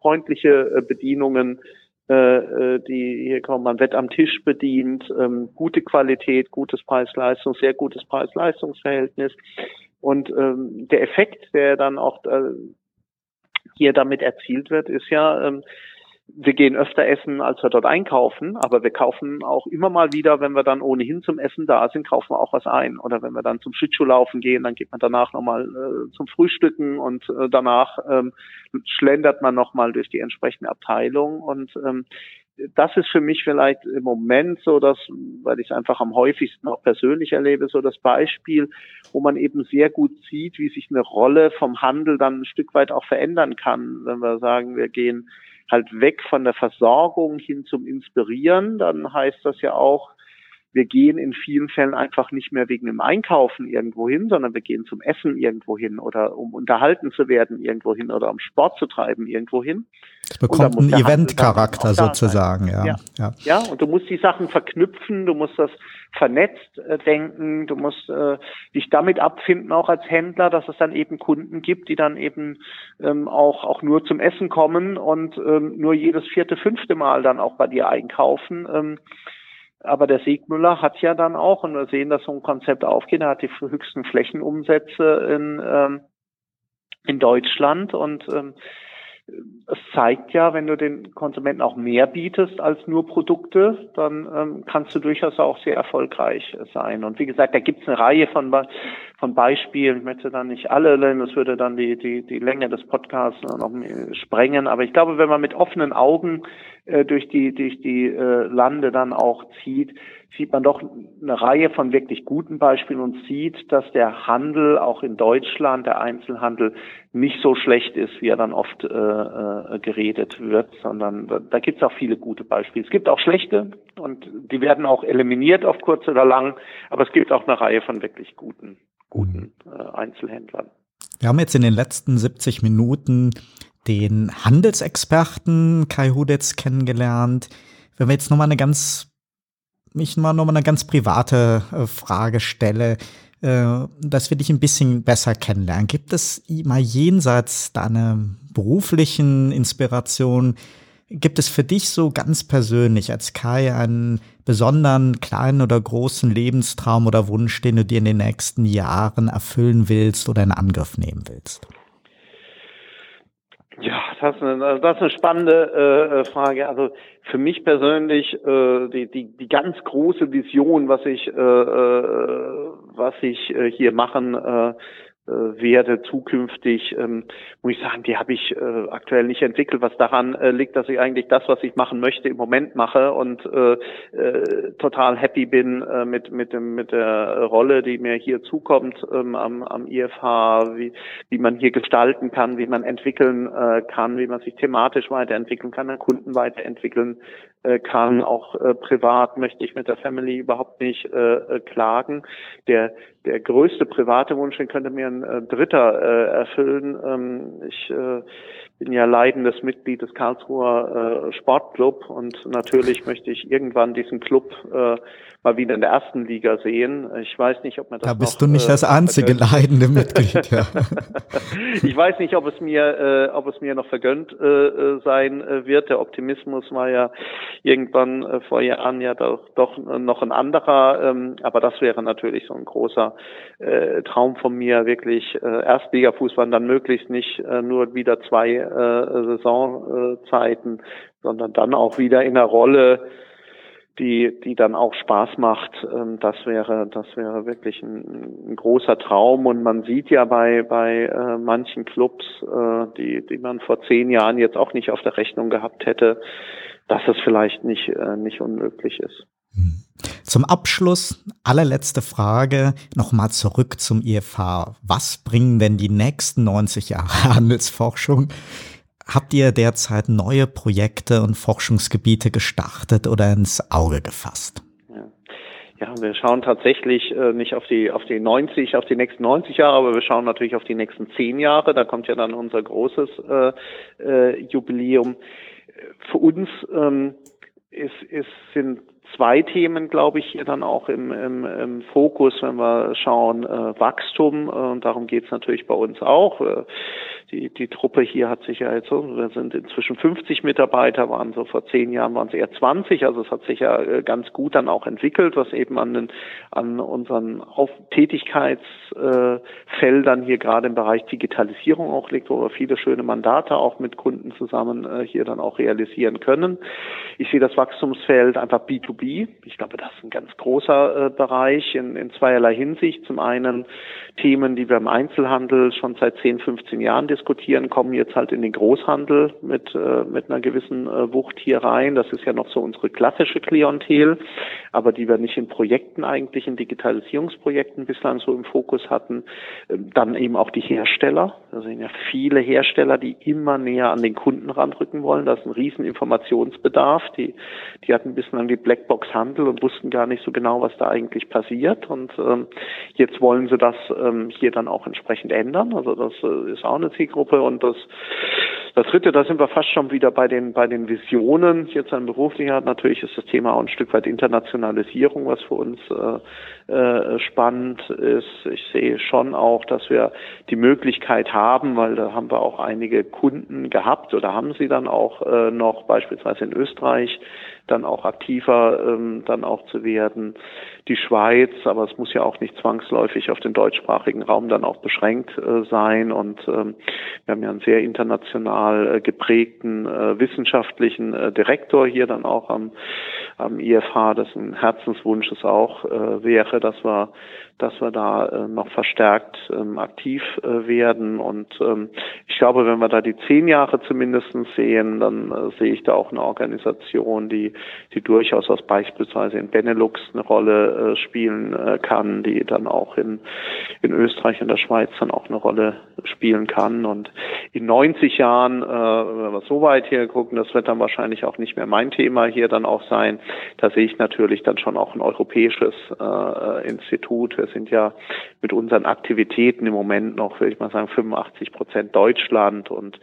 Freundliche äh, Bedienungen, die hier kommen. Man wird am Tisch bedient, ähm, gute Qualität, gutes Preis-Leistung, sehr gutes Preis-Leistungs-Verhältnis. Und ähm, der Effekt, der dann auch hier damit erzielt wird, ist ja, ähm, wir gehen öfter essen, als wir dort einkaufen, aber wir kaufen auch immer mal wieder, wenn wir dann ohnehin zum Essen da sind, kaufen wir auch was ein. Oder wenn wir dann zum Schlittschuhlaufen gehen, dann geht man danach nochmal äh, zum Frühstücken und äh, danach ähm, schlendert man nochmal durch die entsprechende Abteilung. Und ähm, das ist für mich vielleicht im Moment so, dass, weil ich es einfach am häufigsten auch persönlich erlebe, so das Beispiel, wo man eben sehr gut sieht, wie sich eine Rolle vom Handel dann ein Stück weit auch verändern kann. Wenn wir sagen, wir gehen halt weg von der Versorgung hin zum Inspirieren, dann heißt das ja auch, wir gehen in vielen Fällen einfach nicht mehr wegen dem Einkaufen irgendwo hin, sondern wir gehen zum Essen irgendwo hin oder um unterhalten zu werden irgendwo hin oder um Sport zu treiben irgendwo hin. Es bekommt einen Eventcharakter sozusagen, ja. ja. ja. Ja, und du musst die Sachen verknüpfen, du musst das vernetzt äh, denken, du musst äh, dich damit abfinden, auch als Händler, dass es dann eben Kunden gibt, die dann eben ähm, auch, auch nur zum Essen kommen und ähm, nur jedes vierte, fünfte Mal dann auch bei dir einkaufen. Ähm, aber der Siegmüller hat ja dann auch, und wir sehen, dass so ein Konzept aufgeht, er hat die höchsten Flächenumsätze in, ähm, in Deutschland und ähm, es zeigt ja, wenn du den Konsumenten auch mehr bietest als nur Produkte, dann ähm, kannst du durchaus auch sehr erfolgreich sein. Und wie gesagt, da gibt es eine Reihe von, von Beispielen. Ich möchte dann nicht alle nennen, das würde dann die, die, die Länge des Podcasts noch sprengen. Aber ich glaube, wenn man mit offenen Augen äh, durch die, durch die äh, Lande dann auch zieht, sieht man doch eine Reihe von wirklich guten Beispielen und sieht, dass der Handel auch in Deutschland, der Einzelhandel, nicht so schlecht ist, wie er dann oft äh, äh, geredet wird, sondern da, da gibt es auch viele gute Beispiele. Es gibt auch schlechte und die werden auch eliminiert auf kurz oder lang, aber es gibt auch eine Reihe von wirklich guten, guten äh, Einzelhändlern. Wir haben jetzt in den letzten 70 Minuten den Handelsexperten Kai Hudetz kennengelernt. Wenn wir jetzt nochmal eine ganz, ich mal nochmal eine ganz private äh, Frage stelle, äh, dass wir dich ein bisschen besser kennenlernen. Gibt es mal jenseits deiner beruflichen Inspiration, gibt es für dich so ganz persönlich als Kai einen besonderen kleinen oder großen Lebenstraum oder Wunsch, den du dir in den nächsten Jahren erfüllen willst oder in Angriff nehmen willst? Ist eine, das ist eine spannende äh, äh, Frage. Also für mich persönlich äh, die, die, die ganz große Vision, was ich, äh, äh, was ich äh, hier machen äh, werde zukünftig, ähm, muss ich sagen, die habe ich äh, aktuell nicht entwickelt, was daran äh, liegt, dass ich eigentlich das, was ich machen möchte, im Moment mache und äh, äh, total happy bin äh, mit mit dem mit der Rolle, die mir hier zukommt ähm, am, am IFH, wie wie man hier gestalten kann, wie man entwickeln äh, kann, wie man sich thematisch weiterentwickeln kann, an Kunden weiterentwickeln äh, kann. Auch äh, privat möchte ich mit der Family überhaupt nicht äh, äh klagen. Der der größte private Wunsch, den könnte mir ein äh, Dritter äh, erfüllen. Ähm, ich äh, bin ja leidendes Mitglied des Karlsruher äh, Sportclub und natürlich möchte ich irgendwann diesen Club äh, mal wieder in der ersten Liga sehen. Ich weiß nicht, ob man das. Da bist noch, du nicht äh, das einzige leidende Mitglied. Ja. ich weiß nicht, ob es mir, äh, ob es mir noch vergönnt äh, äh sein äh, wird. Der Optimismus war ja irgendwann äh, vor Jahren ja doch, doch noch ein anderer. Ähm, aber das wäre natürlich so ein großer äh, Traum von mir, wirklich äh, Erstligafußball dann möglichst nicht äh, nur wieder zwei äh, Saisonzeiten, sondern dann auch wieder in der Rolle die, die dann auch Spaß macht. Ähm, das wäre, das wäre wirklich ein, ein großer Traum. Und man sieht ja bei, bei äh, manchen Clubs, äh, die, die man vor zehn Jahren jetzt auch nicht auf der Rechnung gehabt hätte, dass es vielleicht nicht, äh, nicht unmöglich ist. Zum Abschluss, allerletzte Frage, nochmal zurück zum IFH. Was bringen denn die nächsten 90 Jahre Handelsforschung Habt ihr derzeit neue Projekte und Forschungsgebiete gestartet oder ins Auge gefasst? Ja, wir schauen tatsächlich äh, nicht auf die auf die 90, auf die nächsten 90 Jahre, aber wir schauen natürlich auf die nächsten 10 Jahre. Da kommt ja dann unser großes äh, äh, Jubiläum. Für uns ähm, ist, ist, sind zwei Themen, glaube ich, hier dann auch im, im, im Fokus, wenn wir schauen, äh, Wachstum. Äh, und darum geht es natürlich bei uns auch. Äh, die, die Truppe hier hat sich ja jetzt so, wir sind inzwischen 50 Mitarbeiter, waren so vor zehn Jahren waren es eher 20, also es hat sich ja äh, ganz gut dann auch entwickelt, was eben an, den, an unseren Auf Tätigkeitsfeldern hier gerade im Bereich Digitalisierung auch liegt, wo wir viele schöne Mandate auch mit Kunden zusammen äh, hier dann auch realisieren können. Ich sehe das Wachstumsfeld einfach B2B. Ich glaube, das ist ein ganz großer äh, Bereich in, in zweierlei Hinsicht. Zum einen Themen, die wir im Einzelhandel schon seit 10, 15 Jahren diskutieren, kommen jetzt halt in den Großhandel mit, äh, mit einer gewissen äh, Wucht hier rein. Das ist ja noch so unsere klassische Klientel, aber die wir nicht in Projekten eigentlich, in Digitalisierungsprojekten bislang so im Fokus hatten. Ähm, dann eben auch die Hersteller. Da sind ja viele Hersteller, die immer näher an den Kunden ranrücken wollen. Das ist ein riesen Informationsbedarf. Die, die hatten bislang die Blackbox Handel und wussten gar nicht so genau, was da eigentlich passiert. Und ähm, jetzt wollen sie das ähm, hier dann auch entsprechend ändern. Also das äh, ist auch eine Zielgruppe. Und das, das dritte, da sind wir fast schon wieder bei den, bei den Visionen. Jetzt ein beruflicher, natürlich ist das Thema auch ein Stück weit Internationalisierung, was für uns äh, äh, spannend ist. Ich sehe schon auch, dass wir die Möglichkeit haben, weil da haben wir auch einige Kunden gehabt oder haben sie dann auch äh, noch beispielsweise in Österreich, dann auch aktiver ähm, dann auch zu werden. Die Schweiz, aber es muss ja auch nicht zwangsläufig auf den deutschsprachigen Raum dann auch beschränkt äh, sein. Und ähm, wir haben ja einen sehr international äh, geprägten äh, wissenschaftlichen äh, Direktor hier dann auch am, am IFH, das ein Herzenswunsch ist auch äh, wäre, dass wir dass wir da äh, noch verstärkt ähm, aktiv äh, werden. Und ähm, ich glaube, wenn wir da die zehn Jahre zumindest sehen, dann äh, sehe ich da auch eine Organisation, die, die durchaus aus beispielsweise in Benelux eine Rolle äh, spielen äh, kann, die dann auch in, in Österreich und der Schweiz dann auch eine Rolle spielen kann. Und in 90 Jahren, äh, wenn wir so weit hier gucken, das wird dann wahrscheinlich auch nicht mehr mein Thema hier dann auch sein. Da sehe ich natürlich dann schon auch ein europäisches äh, Institut. Sind ja mit unseren Aktivitäten im Moment noch, würde ich mal sagen, 85 Prozent Deutschland und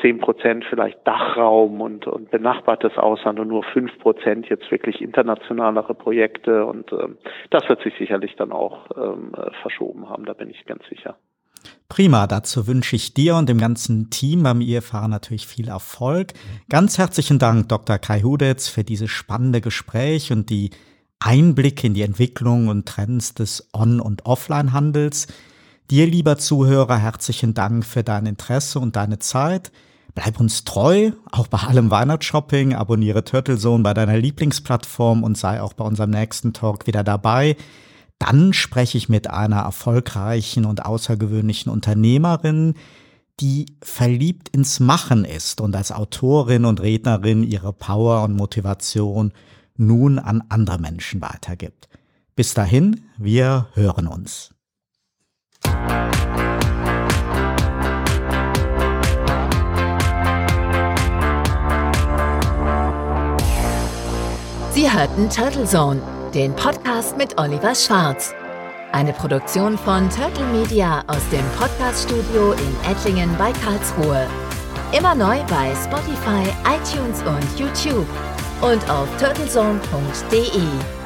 10 Prozent vielleicht Dachraum und, und benachbartes Ausland und nur 5 Prozent jetzt wirklich internationalere Projekte. Und ähm, das wird sich sicherlich dann auch ähm, verschoben haben, da bin ich ganz sicher. Prima, dazu wünsche ich dir und dem ganzen Team beim IFH natürlich viel Erfolg. Ganz herzlichen Dank, Dr. Kai Hudetz, für dieses spannende Gespräch und die Einblick in die Entwicklung und Trends des On- und Offline-Handels. Dir, lieber Zuhörer, herzlichen Dank für dein Interesse und deine Zeit. Bleib uns treu, auch bei allem Weihnachtsshopping. Abonniere Turtle Zone bei deiner Lieblingsplattform und sei auch bei unserem nächsten Talk wieder dabei. Dann spreche ich mit einer erfolgreichen und außergewöhnlichen Unternehmerin, die verliebt ins Machen ist und als Autorin und Rednerin ihre Power und Motivation nun an andere Menschen weitergibt. Bis dahin, wir hören uns. Sie hörten Turtle Zone, den Podcast mit Oliver Schwarz. Eine Produktion von Turtle Media aus dem Podcaststudio in Ettlingen bei Karlsruhe. Immer neu bei Spotify, iTunes und YouTube und auf turtlezone.de.